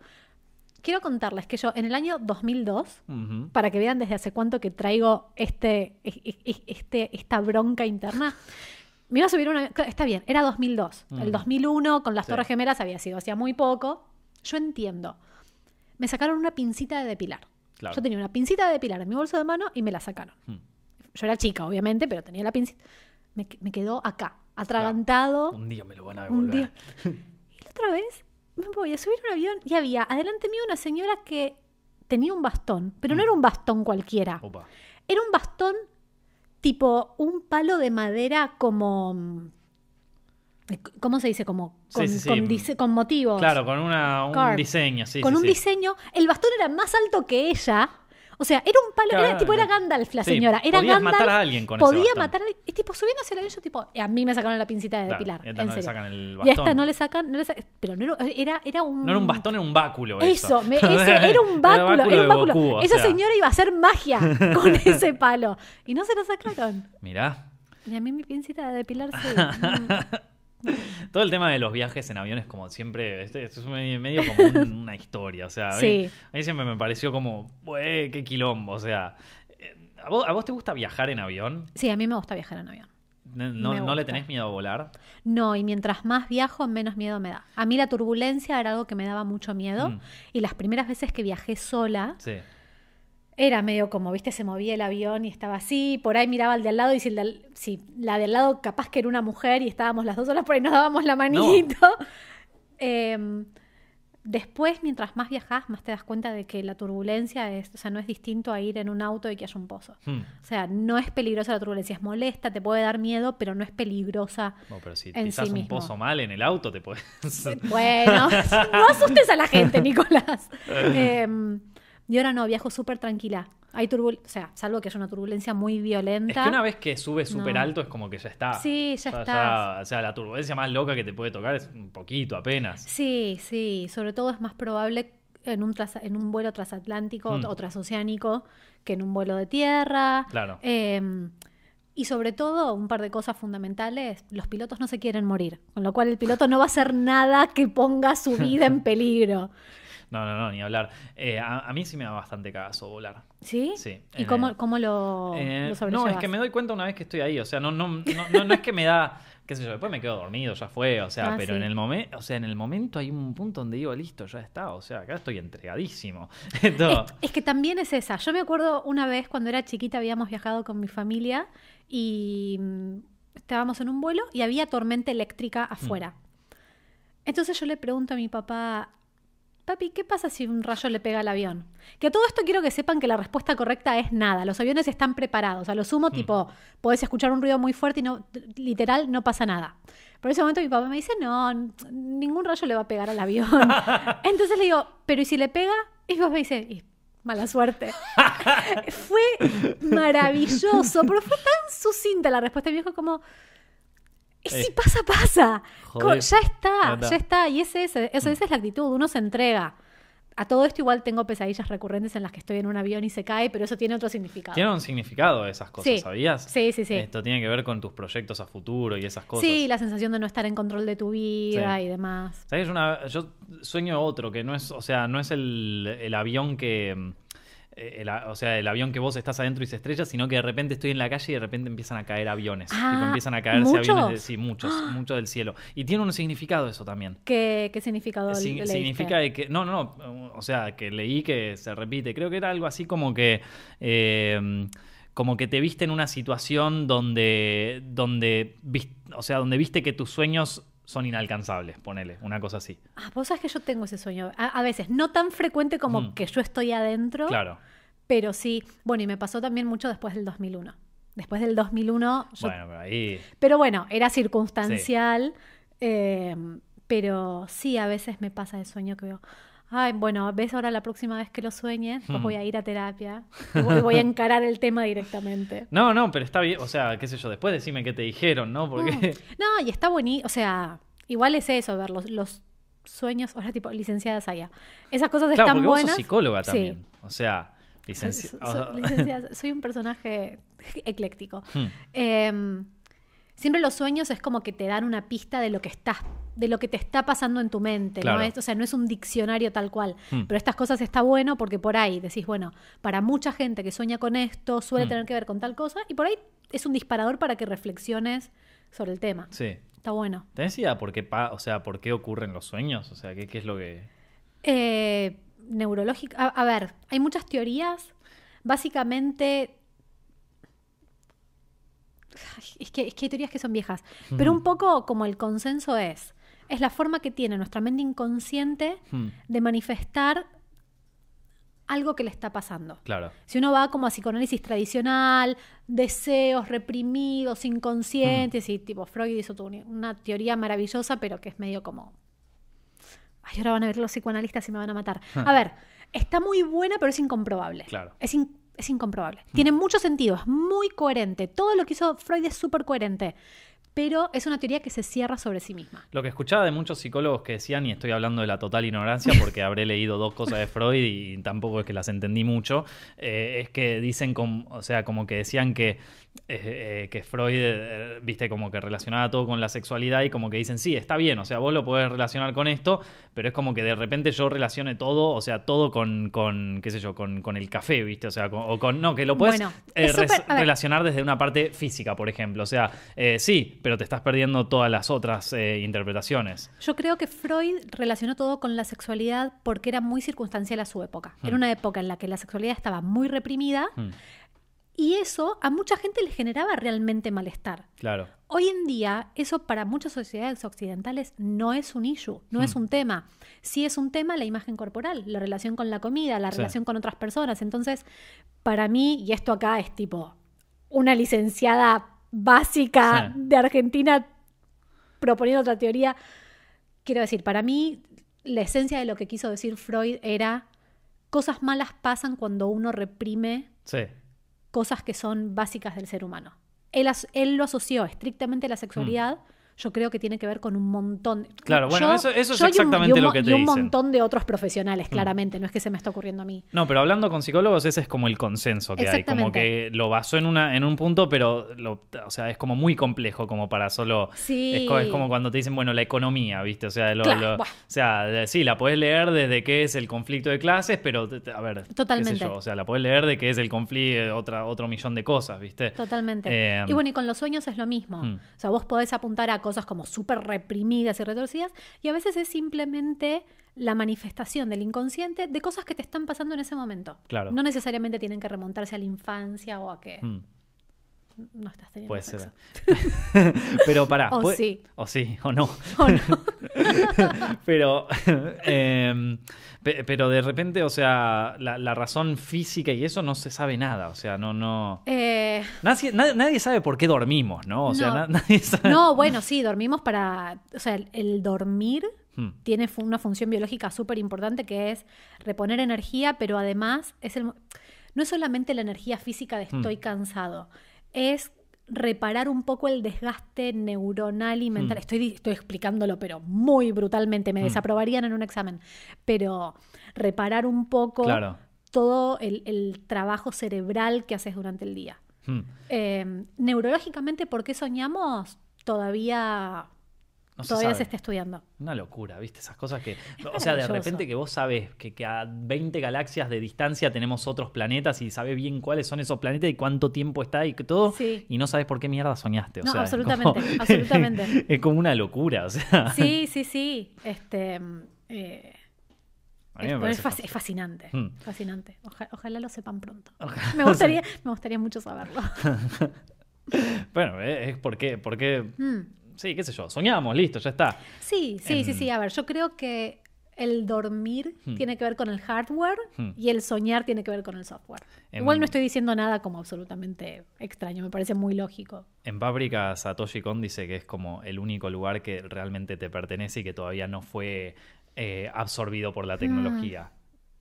Quiero contarles que yo en el año 2002, ujú. para que vean desde hace cuánto que traigo este, este, esta bronca interna, me iba a subir una... Está bien, era 2002. El Mm. 2001 con las Sí. Torres Gemelas había sido hacía muy poco. Yo entiendo. Me sacaron una pincita de depilar. Claro. Yo tenía una pincita de depilar en mi bolso de mano y me la sacaron. Mm. Yo era chica, obviamente, pero tenía la pincita. Me, me quedó acá, atragantado. Un día me lo van a Un devolver. día. [laughs] Y la otra vez me voy a subir a un avión y había adelante mío una señora que tenía un bastón, pero no Mm. era un bastón cualquiera. Opa. Era un bastón tipo un palo de madera como... mm, ¿Cómo se dice? Como Sí, con, sí, sí. con dise- con motivos. Claro, con una, un diseño, sí. con un diseño. El bastón era más alto que ella. O sea, era un palo, Claro, era tipo era claro. Gandalf la Sí, señora. Era podías Gandalf. matar a alguien con Podía bastón. matar a alguien. Y tipo, subiéndose el avión, yo tipo, a mí me sacaron la pincita de Claro, depilar. y a esta en no le serio. sacan el Y a esta bastón. no le sacan, no le pero no era, era, un... No era un bastón, era un báculo. Eso, Eso, me- [laughs] ese era un báculo, era un báculo. Goku, o Esa sea. señora iba a hacer magia [laughs] con ese palo. Y no se lo sacaron. Mirá. Y a mí mi pincita de depilar se... [laughs] [laughs] Todo el tema de los viajes en aviones, como siempre, este, esto es medio, como un- [laughs] una historia. O sea, a mí, Sí. a mí siempre me pareció como, "Bue, qué quilombo. O sea, eh, ¿a vos, a vos te gusta viajar en avión? Sí, a mí me gusta viajar en avión. ¿No, no- le tenés miedo a volar? No, y mientras más viajo, menos miedo me da. A mí la turbulencia era algo que me daba mucho miedo. Mm. Y las primeras veces que viajé sola, Sí. Era medio como, viste, se movía el avión y estaba así. Por ahí miraba al de al lado y si, si la de al lado capaz que era una mujer y estábamos las dos solas, por ahí nos dábamos la manito. [laughs] Em, Después, mientras más viajas, más te das cuenta de que la turbulencia es, o sea, no es distinto a ir en un auto y que haya un pozo. Hmm. O sea, no es peligrosa la turbulencia, es molesta, te puede dar miedo, pero no es peligrosa. Bueno, pero si en pisas sí un mismo. pozo mal en el auto, te puedes. Bueno, [laughs] no asustes a la gente, [laughs] Nicolás. Em, y ahora no, viajo súper tranquila. Hay turbul o sea, salvo que haya una turbulencia muy Es violenta. que una vez que sube súper No. alto es como que ya está. Sí, ya O sea, estás. o sea, la turbulencia más loca que te puede tocar es un poquito apenas. Sí, sí, sobre todo es más probable en un, trasa- en un vuelo transatlántico Hmm. o transoceánico que en un vuelo de tierra. Claro. Em, y sobre todo, un par de cosas fundamentales, los pilotos no se quieren morir, con lo cual el piloto no va a hacer nada que ponga su vida en [laughs] peligro. No, no, no, ni hablar. Eh, a, a mí sí me da bastante cagazo volar. ¿Sí? Sí. ¿Y cómo, cómo lo, Eh, lo no, es que me doy cuenta una vez que estoy ahí. O sea, no, no, no, no, no es que me da, qué sé yo, después me quedo dormido, ya fue. O sea, Ah, pero sí. en el momento, o sea, en el momento hay un punto donde digo, listo, ya está. O sea, acá estoy entregadísimo. [laughs] Es, es que también es esa. Yo me acuerdo una vez cuando era chiquita habíamos viajado con mi familia y mm, estábamos en un vuelo y había tormenta eléctrica afuera. Entonces yo le pregunto a mi papá, papi, ¿qué pasa si un rayo le pega al avión? Que a todo esto quiero que sepan que la respuesta correcta es nada. Los aviones están preparados. A lo sumo, tipo, podés escuchar un ruido muy fuerte y no, literal no pasa nada. Por ese momento mi papá me dice, no, ningún rayo le va a pegar al avión. [laughs] Entonces le digo, pero ¿y si le pega? Y mi papá me dice, "Y, mala suerte. [laughs] fue maravilloso, pero fue tan sucinta la respuesta. Y me dijo como, "Y si Eh. pasa, pasa. Co- Joder. ya está, Ya está. ya está. Y ese, ese- eso- esa es la actitud, uno se entrega. A todo esto igual tengo pesadillas recurrentes en las que estoy en un avión y se cae, pero eso tiene otro significado. Tiene un significado esas cosas, Sí. ¿sabías? Sí, sí, sí. Esto tiene que ver con tus proyectos a futuro y esas cosas. Sí, la sensación de no estar en control de tu vida Sí. y demás. ¿Sabes? Una, yo sueño otro, que no es, o sea, no es el, el avión que. Eh, el o sea, el avión que vos estás adentro y se estrella, sino que de repente estoy en la calle y de repente empiezan a caer aviones. Ah, Tipo, empiezan a caerse ¿muchos? aviones de, sí, [gasps] muchos, muchos del cielo. Y tiene un significado eso también. ¿Qué, qué significado Sig- leíste? significa que. No, no, no. O sea, que leí que se repite. Creo que era algo así como que. eh, como que te viste en una situación donde. donde o sea, donde viste que tus sueños son inalcanzables, ponele, una cosa así. Ah, vos sabés que yo tengo ese sueño. A, a veces, no tan frecuente como Mm. que yo estoy adentro, Claro. pero sí. Bueno, y me pasó también mucho después del 2001. Después del 2001, yo- Bueno, pero ahí. pero bueno, era circunstancial. eh, pero sí, a veces me pasa el sueño que veo. Ay, bueno, ves ahora la próxima vez que lo sueñe, pues Hmm. voy a ir a terapia. y voy, voy a encarar el tema directamente. [laughs] No, no, pero está bien. O sea, qué sé yo, después decime qué te dijeron, ¿no? Porque. No, y está buenísimo. O sea, igual es eso, ver los, los sueños. Ahora, tipo, licenciada Saya. Esas cosas claro, están porque vos buenas. sos psicóloga Sí. también. O sea, Soy, licenci- soy- soy- licenciada, soy un personaje [laughs] ecléctico. Hmm. Eh, siempre los sueños es como que te dan una pista de lo que estás, de lo que te está pasando en tu mente. Claro. ¿no? Es, o sea, no es un diccionario tal cual. Hmm. Pero estas cosas está bueno porque por ahí decís, bueno, para mucha gente que sueña con esto, suele Hmm. tener que ver con tal cosa, y por ahí es un disparador para que reflexiones sobre el tema. Sí. Está bueno. ¿Tenés idea por qué, pa- o sea, por qué ocurren los sueños? O sea, ¿qué, qué es lo que. Eh, neurológica. A, a ver, hay muchas teorías. Básicamente. Es que, es que hay teorías que son viejas. Pero un poco como el consenso es. Es la forma que tiene nuestra mente inconsciente de manifestar algo que le está pasando. Claro. Si uno va como a psicoanálisis tradicional, deseos reprimidos, inconscientes, y tipo Freud hizo una- una teoría maravillosa, pero que es medio como. Ay, ahora van a ver los psicoanalistas y me van a matar. A ver, está muy buena, pero es incomprobable. Claro. Es, in- es incomprobable. Tiene mucho sentido, es muy coherente. Todo lo que hizo Freud es súper coherente, pero es una teoría que se cierra sobre sí misma. Lo que escuchaba de muchos psicólogos que decían, y estoy hablando de la total ignorancia porque habré leído dos cosas de Freud y tampoco es que las entendí mucho, eh, es que dicen, como, o sea, como que decían que, eh, eh, que Freud, eh, viste, como que relacionaba todo con la sexualidad y como que dicen, sí, está bien, o sea, vos lo podés relacionar con esto, pero es como que de repente yo relacione todo, o sea, todo con, con qué sé yo, con, con el café, viste, o sea, con, o con, no, que lo puedes Bueno, eh, relacionar desde una parte física, por ejemplo, o sea, eh, sí, pero te estás perdiendo todas las otras eh, interpretaciones. Yo creo que Freud relacionó todo con la sexualidad porque era muy circunstancial a su época. Era Hmm. una época en la que la sexualidad estaba muy reprimida Hmm, y eso a mucha gente le generaba realmente malestar. claro. Hoy en día, eso para muchas sociedades occidentales no es un issue, no es Hmm. un tema. Sí es un tema la imagen corporal, la relación con la comida, la Sí. relación con otras personas. Entonces, para mí, y esto acá es tipo una licenciada básica Sí. de Argentina proponiendo otra teoría, quiero decir, para mí la esencia de lo que quiso decir Freud era cosas malas pasan cuando uno reprime Sí. Cosas que son básicas del ser humano. Él, él lo asoció estrictamente a la sexualidad. Yo creo que tiene que ver con un montón. Mm. Claro, bueno, eso- eso es un- exactamente un lo que te Y un dicen. Mm. montón de otros profesionales, claramente. No es que se me está ocurriendo a mí. No, pero hablando con psicólogos, ese es como el consenso que hay. Como que lo basó en, una, en un punto, pero lo- o sea, es como muy complejo como para solo. Sí. Es, co- es como cuando te dicen, bueno, la economía, ¿viste? O sea, lo- Claro, lo- o sea, sí, la podés leer desde qué es el conflicto de clases, pero, a ver, qué sé Totalmente. yo, o sea, la podés leer de qué es el conflicto, otra, otro millón de cosas, ¿viste? Totalmente. Eh, y bueno, y con los sueños es lo mismo. Hmm. O sea, vos podés apuntar a cosas como súper reprimidas y retorcidas, y a veces es simplemente la manifestación del inconsciente de cosas que te están pasando en ese momento. Claro. No necesariamente tienen que remontarse a la infancia o a que Mm, no estás teniendo puede sexo. ser. [laughs] pero pará. [laughs] O puede- sí. O sí, o no. [laughs] ¿O no? Pero, em, pe- pero de repente, o sea, la, la razón física y eso no se sabe nada. O sea, no, no. Eh, Nadie, sabe por qué dormimos, ¿no? O sea, No. na- nadie sabe. no, bueno, sí, dormimos para... O sea, el, dormir Hmm, tiene una función biológica súper importante que es reponer energía, pero además es el, no es solamente la energía física de Hmm. estoy cansado, es reparar un poco el desgaste neuronal y mental. Hmm. Estoy, estoy explicándolo, pero muy brutalmente, me Hmm. desaprobarían en un examen, pero reparar un poco Claro. todo el, el trabajo cerebral que haces durante el día. hmm. Eh, neurológicamente, ¿por qué soñamos? Todavía, No se todavía sabe. se está estudiando. Una locura, ¿viste? Esas cosas que. O sea, de repente que vos sabes que, que a 20 galaxias de distancia tenemos otros planetas y sabes bien cuáles son esos planetas y cuánto tiempo está y todo. Sí. Y no sabes por qué mierda soñaste. O No, sea, es absolutamente, como- [laughs] absolutamente. [laughs] es como una locura, o sea. Sí, sí, sí. Este, eh, mí me es, fascinante. Hmm. Fascinante. Oja- ojalá lo sepan pronto. Ojalá Me gustaría, me gustaría mucho saberlo. [laughs] Bueno, eh, es porque, porque, Mm. Sí, qué sé yo, soñamos, listo, ya está. Sí, sí, sí, En- sí. A ver, yo creo que el dormir Hmm. tiene que ver con el hardware Hmm. y el soñar tiene que ver con el software. En- Igual no estoy diciendo nada como absolutamente extraño, me parece muy lógico. En Pábrica, Satoshi Kon dice que es como el único lugar que realmente te pertenece y que todavía no fue eh, absorbido por la tecnología.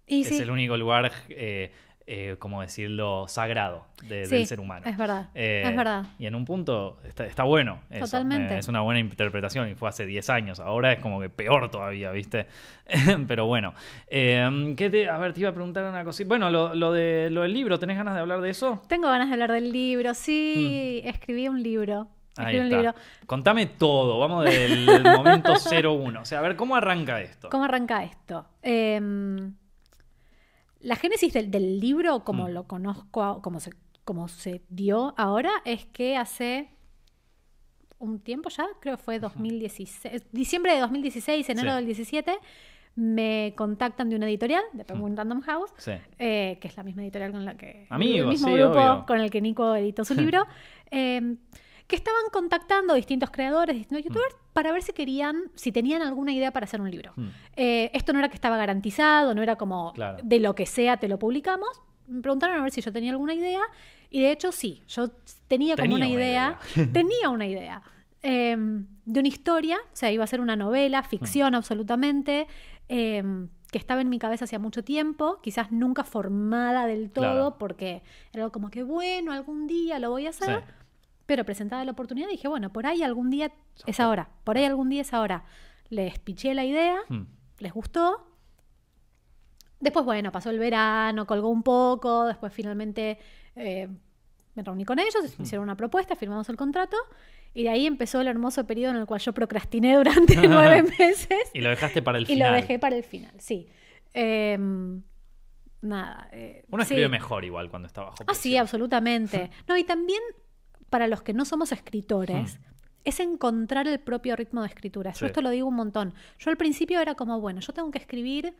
Y es sí, el único lugar, eh, eh, como decirlo, sagrado de- Sí, del ser humano. es verdad, Eh, es verdad. Y en un punto está, está bueno. eso. Totalmente. Eh, es una buena interpretación y fue hace 10 años. Ahora es como que peor todavía, ¿viste? [laughs] Pero bueno. Eh, ¿qué te- a ver, te iba a preguntar una cosita. Bueno, lo, lo de, lo del libro, ¿tenés ganas de hablar de eso? Tengo ganas de hablar del libro. Sí, escribí un libro. Hmm. Ahí Escribí un está. libro. Contame todo, vamos del, [laughs] momento 01. O sea, a ver, ¿cómo arranca esto? ¿Cómo arranca esto? Em, la génesis del, del libro, como Mm. lo conozco, como se, como se dio ahora, es que hace un tiempo ya, creo que fue 2016, diciembre de 2016, enero Sí. del 17, me contactan de una editorial, de Penguin Random House, Sí. eh, que es la misma editorial con la que... Amigos, el mismo sí, grupo obvio. con el que Nico editó su libro, [laughs] eh, que estaban contactando distintos creadores, distintos youtubers, para ver si querían, si tenían alguna idea para hacer un libro. Mm. Eh, esto no era que estaba garantizado, no era como Claro. de lo que sea te lo publicamos. Me preguntaron a ver si yo tenía alguna idea y de hecho sí, yo tenía como una una idea, [laughs] [laughs] tenía una idea eh, de una historia, o sea, iba a ser una novela, ficción Mm. absolutamente, eh, que estaba en mi cabeza hacía mucho tiempo, quizás nunca formada del todo, Claro. porque era algo como que bueno, algún día lo voy a hacer. Sí. Pero presentada la oportunidad dije, bueno, por ahí algún día es ahora, por ahí algún día es ahora. Les piché la idea, Mm. les gustó. Después, bueno, pasó el verano, colgó un poco, después finalmente eh, me reuní con ellos, me hicieron una propuesta, firmamos el contrato y de ahí empezó el hermoso periodo en el cual yo procrastiné [laughs] durante [laughs] nueve meses Y lo dejaste para el y final. lo dejé para el final, sí. Em, nada. eh, Uno sí. escribe mejor igual cuando está bajo Ah, sí, absolutamente. [laughs] No, y también para los que no somos escritores, es encontrar el propio ritmo de escritura. Yo Hmm. Sí. esto lo digo un montón. Yo al principio era como, bueno, yo tengo que escribir,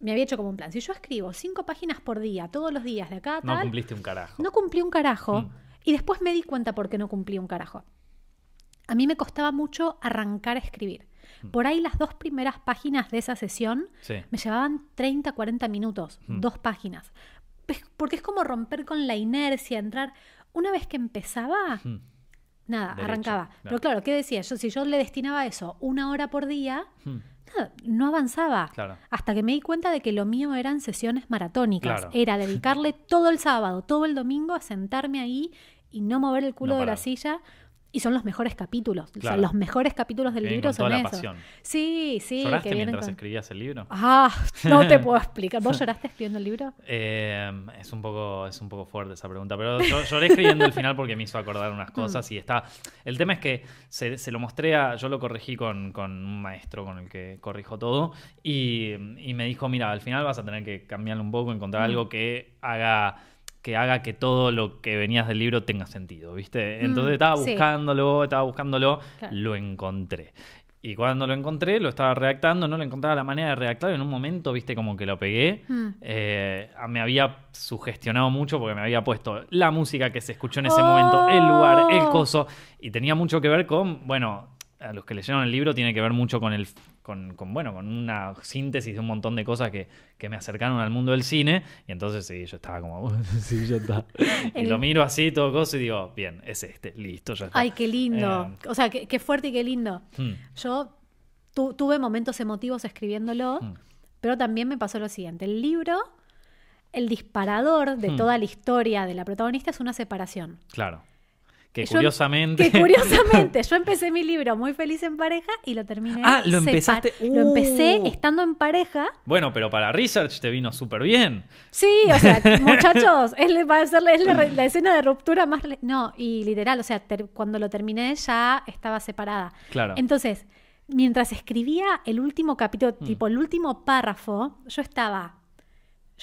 me había hecho como un plan. Si yo escribo cinco páginas por día, todos los días, de acá No tal, cumpliste un carajo. no cumplí un carajo. Mm. Y después me di cuenta por qué no cumplí un carajo. a mí me costaba mucho arrancar a escribir. Por ahí las dos primeras páginas de esa sesión Sí. me llevaban 30, 40 minutos, Mm. dos páginas. Porque es como romper con la inercia, entrar. Una vez que empezaba, nada, Derecho, arrancaba. claro. Pero claro, ¿qué decía? Yo, si yo le destinaba eso una hora por día, nada, no avanzaba. Claro. Hasta que me di cuenta de que lo mío eran sesiones maratónicas. Claro. Era dedicarle [laughs] todo el sábado, todo el domingo a sentarme ahí y no mover el culo No de la silla. Y son los mejores capítulos. O sea, los mejores capítulos del Vienen libro son la esos. pasión. Sí, sí. ¿Lloraste que mientras con- escribías el libro? Ah, no te puedo [laughs] explicar. ¿Vos lloraste escribiendo el libro? Eh, es un poco es un poco fuerte esa pregunta, pero yo lloré escribiendo el final porque me hizo acordar unas [laughs] Mm. cosas y está. El tema es que se, se lo mostré a, yo lo corregí con, con un maestro con el que corrijo todo y, y me dijo, mira, al final vas a tener que cambiarlo un poco, encontrar Mm. algo que haga que haga que todo lo que venías del libro tenga sentido, ¿viste? Entonces estaba sí. buscándolo, estaba buscándolo, Claro. lo encontré. Y cuando lo encontré, lo estaba redactando, no le encontraba la manera de redactarlo. En un momento, viste, como que lo pegué. Mm. Eh, me había sugestionado mucho porque me había puesto la música que se escuchó en ese Oh. momento, el lugar, el coso. Y tenía mucho que ver con, bueno, a los que leyeron el libro tiene que ver mucho con el con, con, bueno, con una síntesis de un montón de cosas que, que me acercaron al mundo del cine. Y entonces sí, yo estaba como, [laughs] sí, ya está. [laughs] Y lo miro así, todo coso, y digo, bien, es este, listo, ya está. Ay, qué lindo. Eh, o sea, qué, qué fuerte y qué lindo. mm, Yo tu- tuve momentos emotivos escribiéndolo, mm, pero también me pasó lo siguiente. El libro, el disparador de Hmm. toda la historia de la protagonista es una separación. claro. Que Yo- curiosamente. Que curiosamente, [laughs] yo empecé mi libro muy feliz en pareja y lo terminé. Ah, lo empezaste- Lo empecé Uh. estando en pareja. Bueno, pero para research te vino súper bien. Sí, o sea, [laughs] muchachos, es, va a ser la, es la, escena de ruptura más... No, y literal, o sea, ter- cuando lo terminé ya estaba separada. Claro. Entonces, mientras escribía el último capítulo, Mm. tipo el último párrafo, yo estaba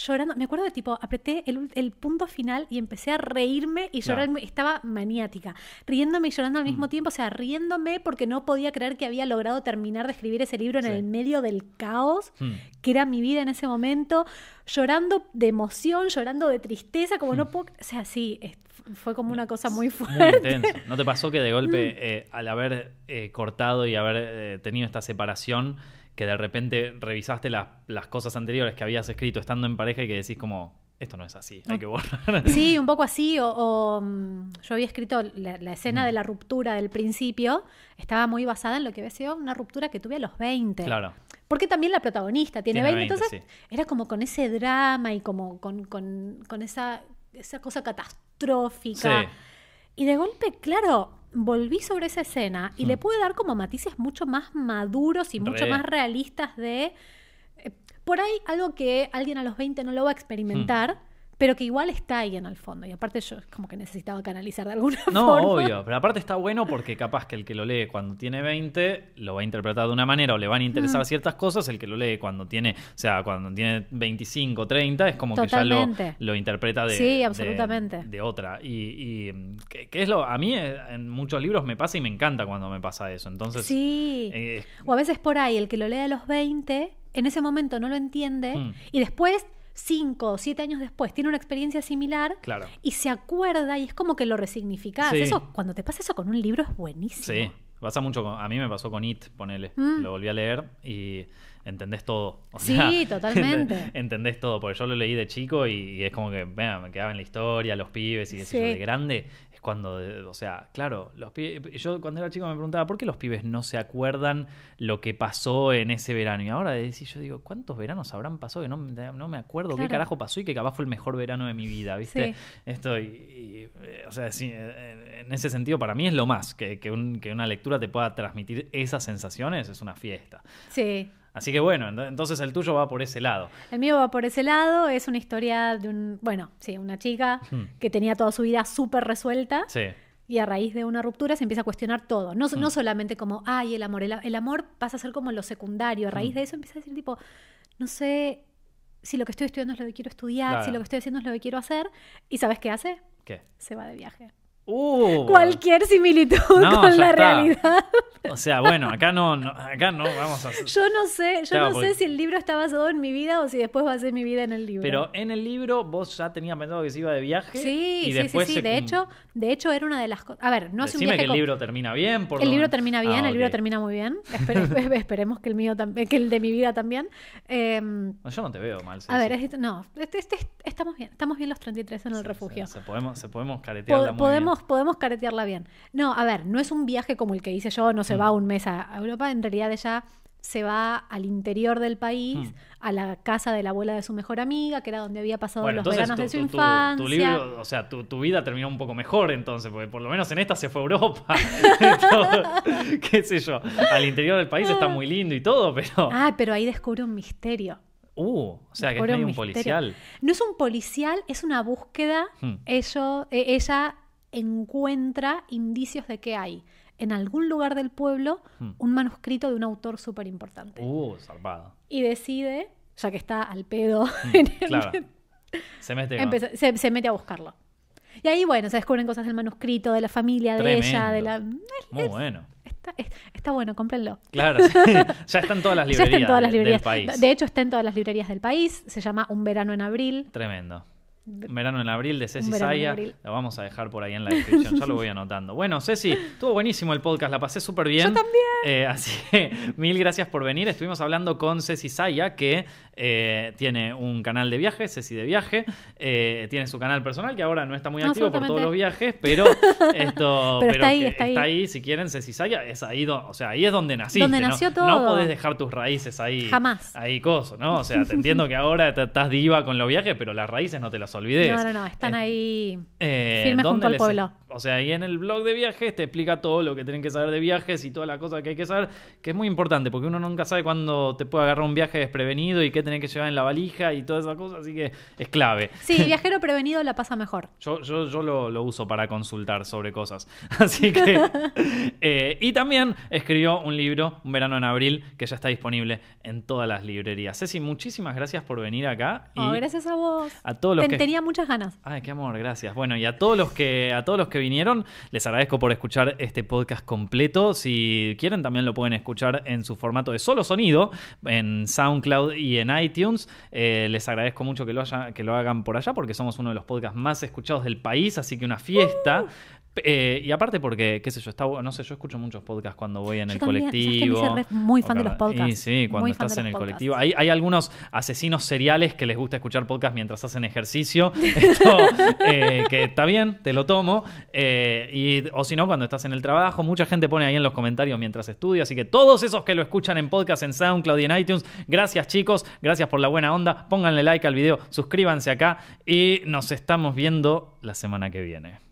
llorando. Me acuerdo de tipo, apreté el, el punto final y empecé a reírme y Claro. llorar. Estaba maniática, riéndome y llorando al mismo Mm. tiempo. O sea, riéndome porque no podía creer que había logrado terminar de escribir ese libro en Sí. el medio del caos Mm. que era mi vida en ese momento, llorando de emoción, llorando de tristeza, como no puedo... O sea, sí, fue como una cosa muy fuerte. ¿No te pasó que de golpe, eh, al haber eh, cortado y haber eh, tenido esta separación, que de repente revisaste las, las cosas anteriores que habías escrito estando en pareja y que decís como, esto no es así, hay que borrar? [laughs] Sí, un poco así. O, o, mm, yo había escrito la, la escena de la ruptura del principio, estaba muy basada en lo que había sido una ruptura que tuve a los 20. Claro. Porque también la protagonista tiene, Tiene 20, 20, entonces era como con ese drama y como con, con- con esa, esa cosa catastrófica. Sí. Y de golpe, claro, volví sobre esa escena y Hmm. le pude dar como matices mucho más maduros y mucho más realistas de... eh, por ahí algo que alguien a los 20 no lo va a experimentar, Hmm. Pero que igual está ahí en el fondo. Y aparte yo como que necesitaba canalizar de alguna No, forma. obvio, pero aparte está bueno porque capaz que el que lo lee cuando tiene 20 lo va a interpretar de una manera o le van a Mm. interesar ciertas cosas, el que lo lee cuando tiene, o sea, cuando tiene 25, 30 es como que ya lo, lo interpreta de, Sí, absolutamente. de otra. Y, y, que, que es lo, a mí eh, en muchos libros me pasa y me encanta cuando me pasa eso. Entonces, Sí. eh, O a veces por ahí el que lo lee a los 20, en ese momento no lo entiende Mm. y después, 5 o 7 años después, tiene una experiencia similar claro. y se acuerda y es como que lo resignificás. Sí. Eso, cuando te pasa eso con un libro es buenísimo. Sí, pasa mucho. con- a mí me pasó con It, ponele. Mm. Lo volví a leer y entendés todo. O Sí, sea, [laughs] totalmente. entendés todo, porque yo lo leí de chico y, y es como que, vea, me quedaba en la historia, los pibes y yo, Sí. de grande. Es cuando, o sea, claro, los pibes. Yo cuando era chico me preguntaba, ¿por qué los pibes no se acuerdan lo que pasó en ese verano? Y ahora de decir, yo digo, ¿cuántos veranos habrán pasado que no, me- no me acuerdo qué carajo pasó y que capaz fue el mejor verano de mi vida, ¿viste? Sí. Esto, y, y, eh, o sea, sí, en ese sentido para mí es lo más, que, que un- que una lectura te pueda transmitir esas sensaciones, es una fiesta. Sí. Así que bueno, ent- entonces el tuyo va por ese lado. El mío va por ese lado, es una historia de un, bueno, sí, una chica Hmm. que tenía toda su vida súper resuelta Sí, y a raíz de una ruptura se empieza a cuestionar todo. No, Hmm. no solamente como, ay, el amor, el, el amor pasa a ser como lo secundario. A raíz Hmm. de eso empieza a decir tipo, no sé si lo que estoy estudiando es lo que quiero estudiar, Claro. si lo que estoy haciendo es lo que quiero hacer. ¿Y sabes qué hace? ¿qué? Se va de viaje. Uh, cualquier similitud No, con la está. realidad. O sea, bueno, acá no, no- acá no vamos a hacer. Yo no sé, yo Claro, no porque- sé si el libro está basado en mi vida o si después va a ser mi vida en el libro. Pero en el libro vos ya tenías pensado que se iba de viaje. sí, y sí, sí, después sí. se De hecho, de hecho era una de las cosas. A ver, no es un Decime viaje que el con- libro termina bien. Por El libro termina bien, Ah, el libro termina muy bien. [laughs] Espere- espe- [laughs] esperemos que el mío también, que el de mi vida también. Eh, No, Yo no te veo mal. a Ceci. ver, es- no, este- este- estamos bien, estamos bien los 33 en el Se- refugio. Se, se podemos, se podemos caretearla Po- muy podemos, podemos caretearla bien. No, a ver, no es un viaje como el que hice yo, no se Mm. va un mes a Europa, en realidad ella se va al interior del país, Mm. a la casa de la abuela de su mejor amiga, que era donde había pasado Bueno, los veranos tu, de su tu- infancia. tu libro, o sea, tu, tu vida terminó un poco mejor entonces, porque por lo menos en esta se fue a Europa. [laughs] [laughs] Qué sé yo. Al interior del país está muy lindo y todo, pero. Ah, pero ahí descubre un misterio. Uh, o sea, que es medio un misterio. policial. No es un policial, es una búsqueda. Hmm. Ello- eh, ella encuentra indicios de que hay en algún lugar del pueblo Hmm. un manuscrito de un autor súper importante. Uh, zarpado. Y decide, ya que está al pedo, [laughs] en el- Hmm, Claro. Se mete con- empeza- se, se mete a buscarlo. Y ahí, bueno, se descubren cosas del manuscrito, de la familia de ella, de la... Muy bueno. Está, es- está bueno, cómprenlo. Claro, sí. [laughs] ya están todas las Ya librerías, está en todas las de- librerías. del país. De hecho, está en todas las librerías del país. Se llama Un verano en abril. Tremendo. Un verano en abril de Ceci Saya. Lo vamos a dejar por ahí en la descripción. Ya lo voy anotando. Bueno, Ceci, estuvo buenísimo el podcast. La pasé súper bien. Yo también. Eh, así que mil gracias por venir. Estuvimos hablando con Ceci Saya, que eh, tiene un canal de viaje, Ceci de Viaje. Eh, tiene su canal personal, que ahora no está muy No, activo por todos los viajes, pero [laughs] esto. Pero está ahí, está ahí. Si quieren, Ceci Saya, es ahí, o sea, ahí es donde naciste. Donde ¿no? nació No todo. podés dejar tus raíces ahí. Jamás. Ahí coso, ¿no? O sea, te entiendo que ahora estás diva con los viajes, pero las raíces no te las olvides. No, no, no, están Eh, ahí eh, firmes ¿dónde junto al pueblo. O sea, ahí en el blog de viajes te explica todo lo que tienen que saber de viajes y toda la cosa que hay que saber, que es muy importante, porque uno nunca sabe cuándo te puede agarrar un viaje desprevenido y qué tenés que llevar en la valija y toda esa cosa, así que es clave. Sí, [laughs] viajero prevenido la pasa mejor. Yo, yo, yo lo, lo uso para consultar sobre cosas. [laughs] Así que. [laughs] eh, y también escribió un libro, Un verano en abril, que ya está disponible en todas las librerías. Ceci, muchísimas gracias por venir acá. Y Oh, gracias a vos. a todos los Ten- que. Tenía muchas ganas. Ay, qué amor, gracias. Bueno, y a todos los que a todos los que vinieron, les agradezco por escuchar este podcast completo. Si quieren, también lo pueden escuchar en su formato de solo sonido, en SoundCloud y en iTunes. Eh, les agradezco mucho que lo, haya- que lo hagan por allá, porque somos uno de los podcasts más escuchados del país, así que una fiesta. Eh, y aparte porque, qué sé yo, está, no sé, yo escucho muchos podcasts cuando voy en Yo el también, ¿sabes que me hice colectivo. muy fan de los podcasts? Y sí, cuando Muy estás en el colectivo. podcasts. Hay, hay algunos asesinos seriales que les gusta escuchar podcast mientras hacen ejercicio. [laughs] Esto, eh, que está bien, te lo tomo. Eh, y, o si no, cuando estás en el trabajo, mucha gente pone ahí en los comentarios mientras estudia. Así que todos esos que lo escuchan en podcast, en SoundCloud y en iTunes, gracias chicos, gracias por la buena onda. Pónganle like al video, suscríbanse acá y nos estamos viendo la semana que viene.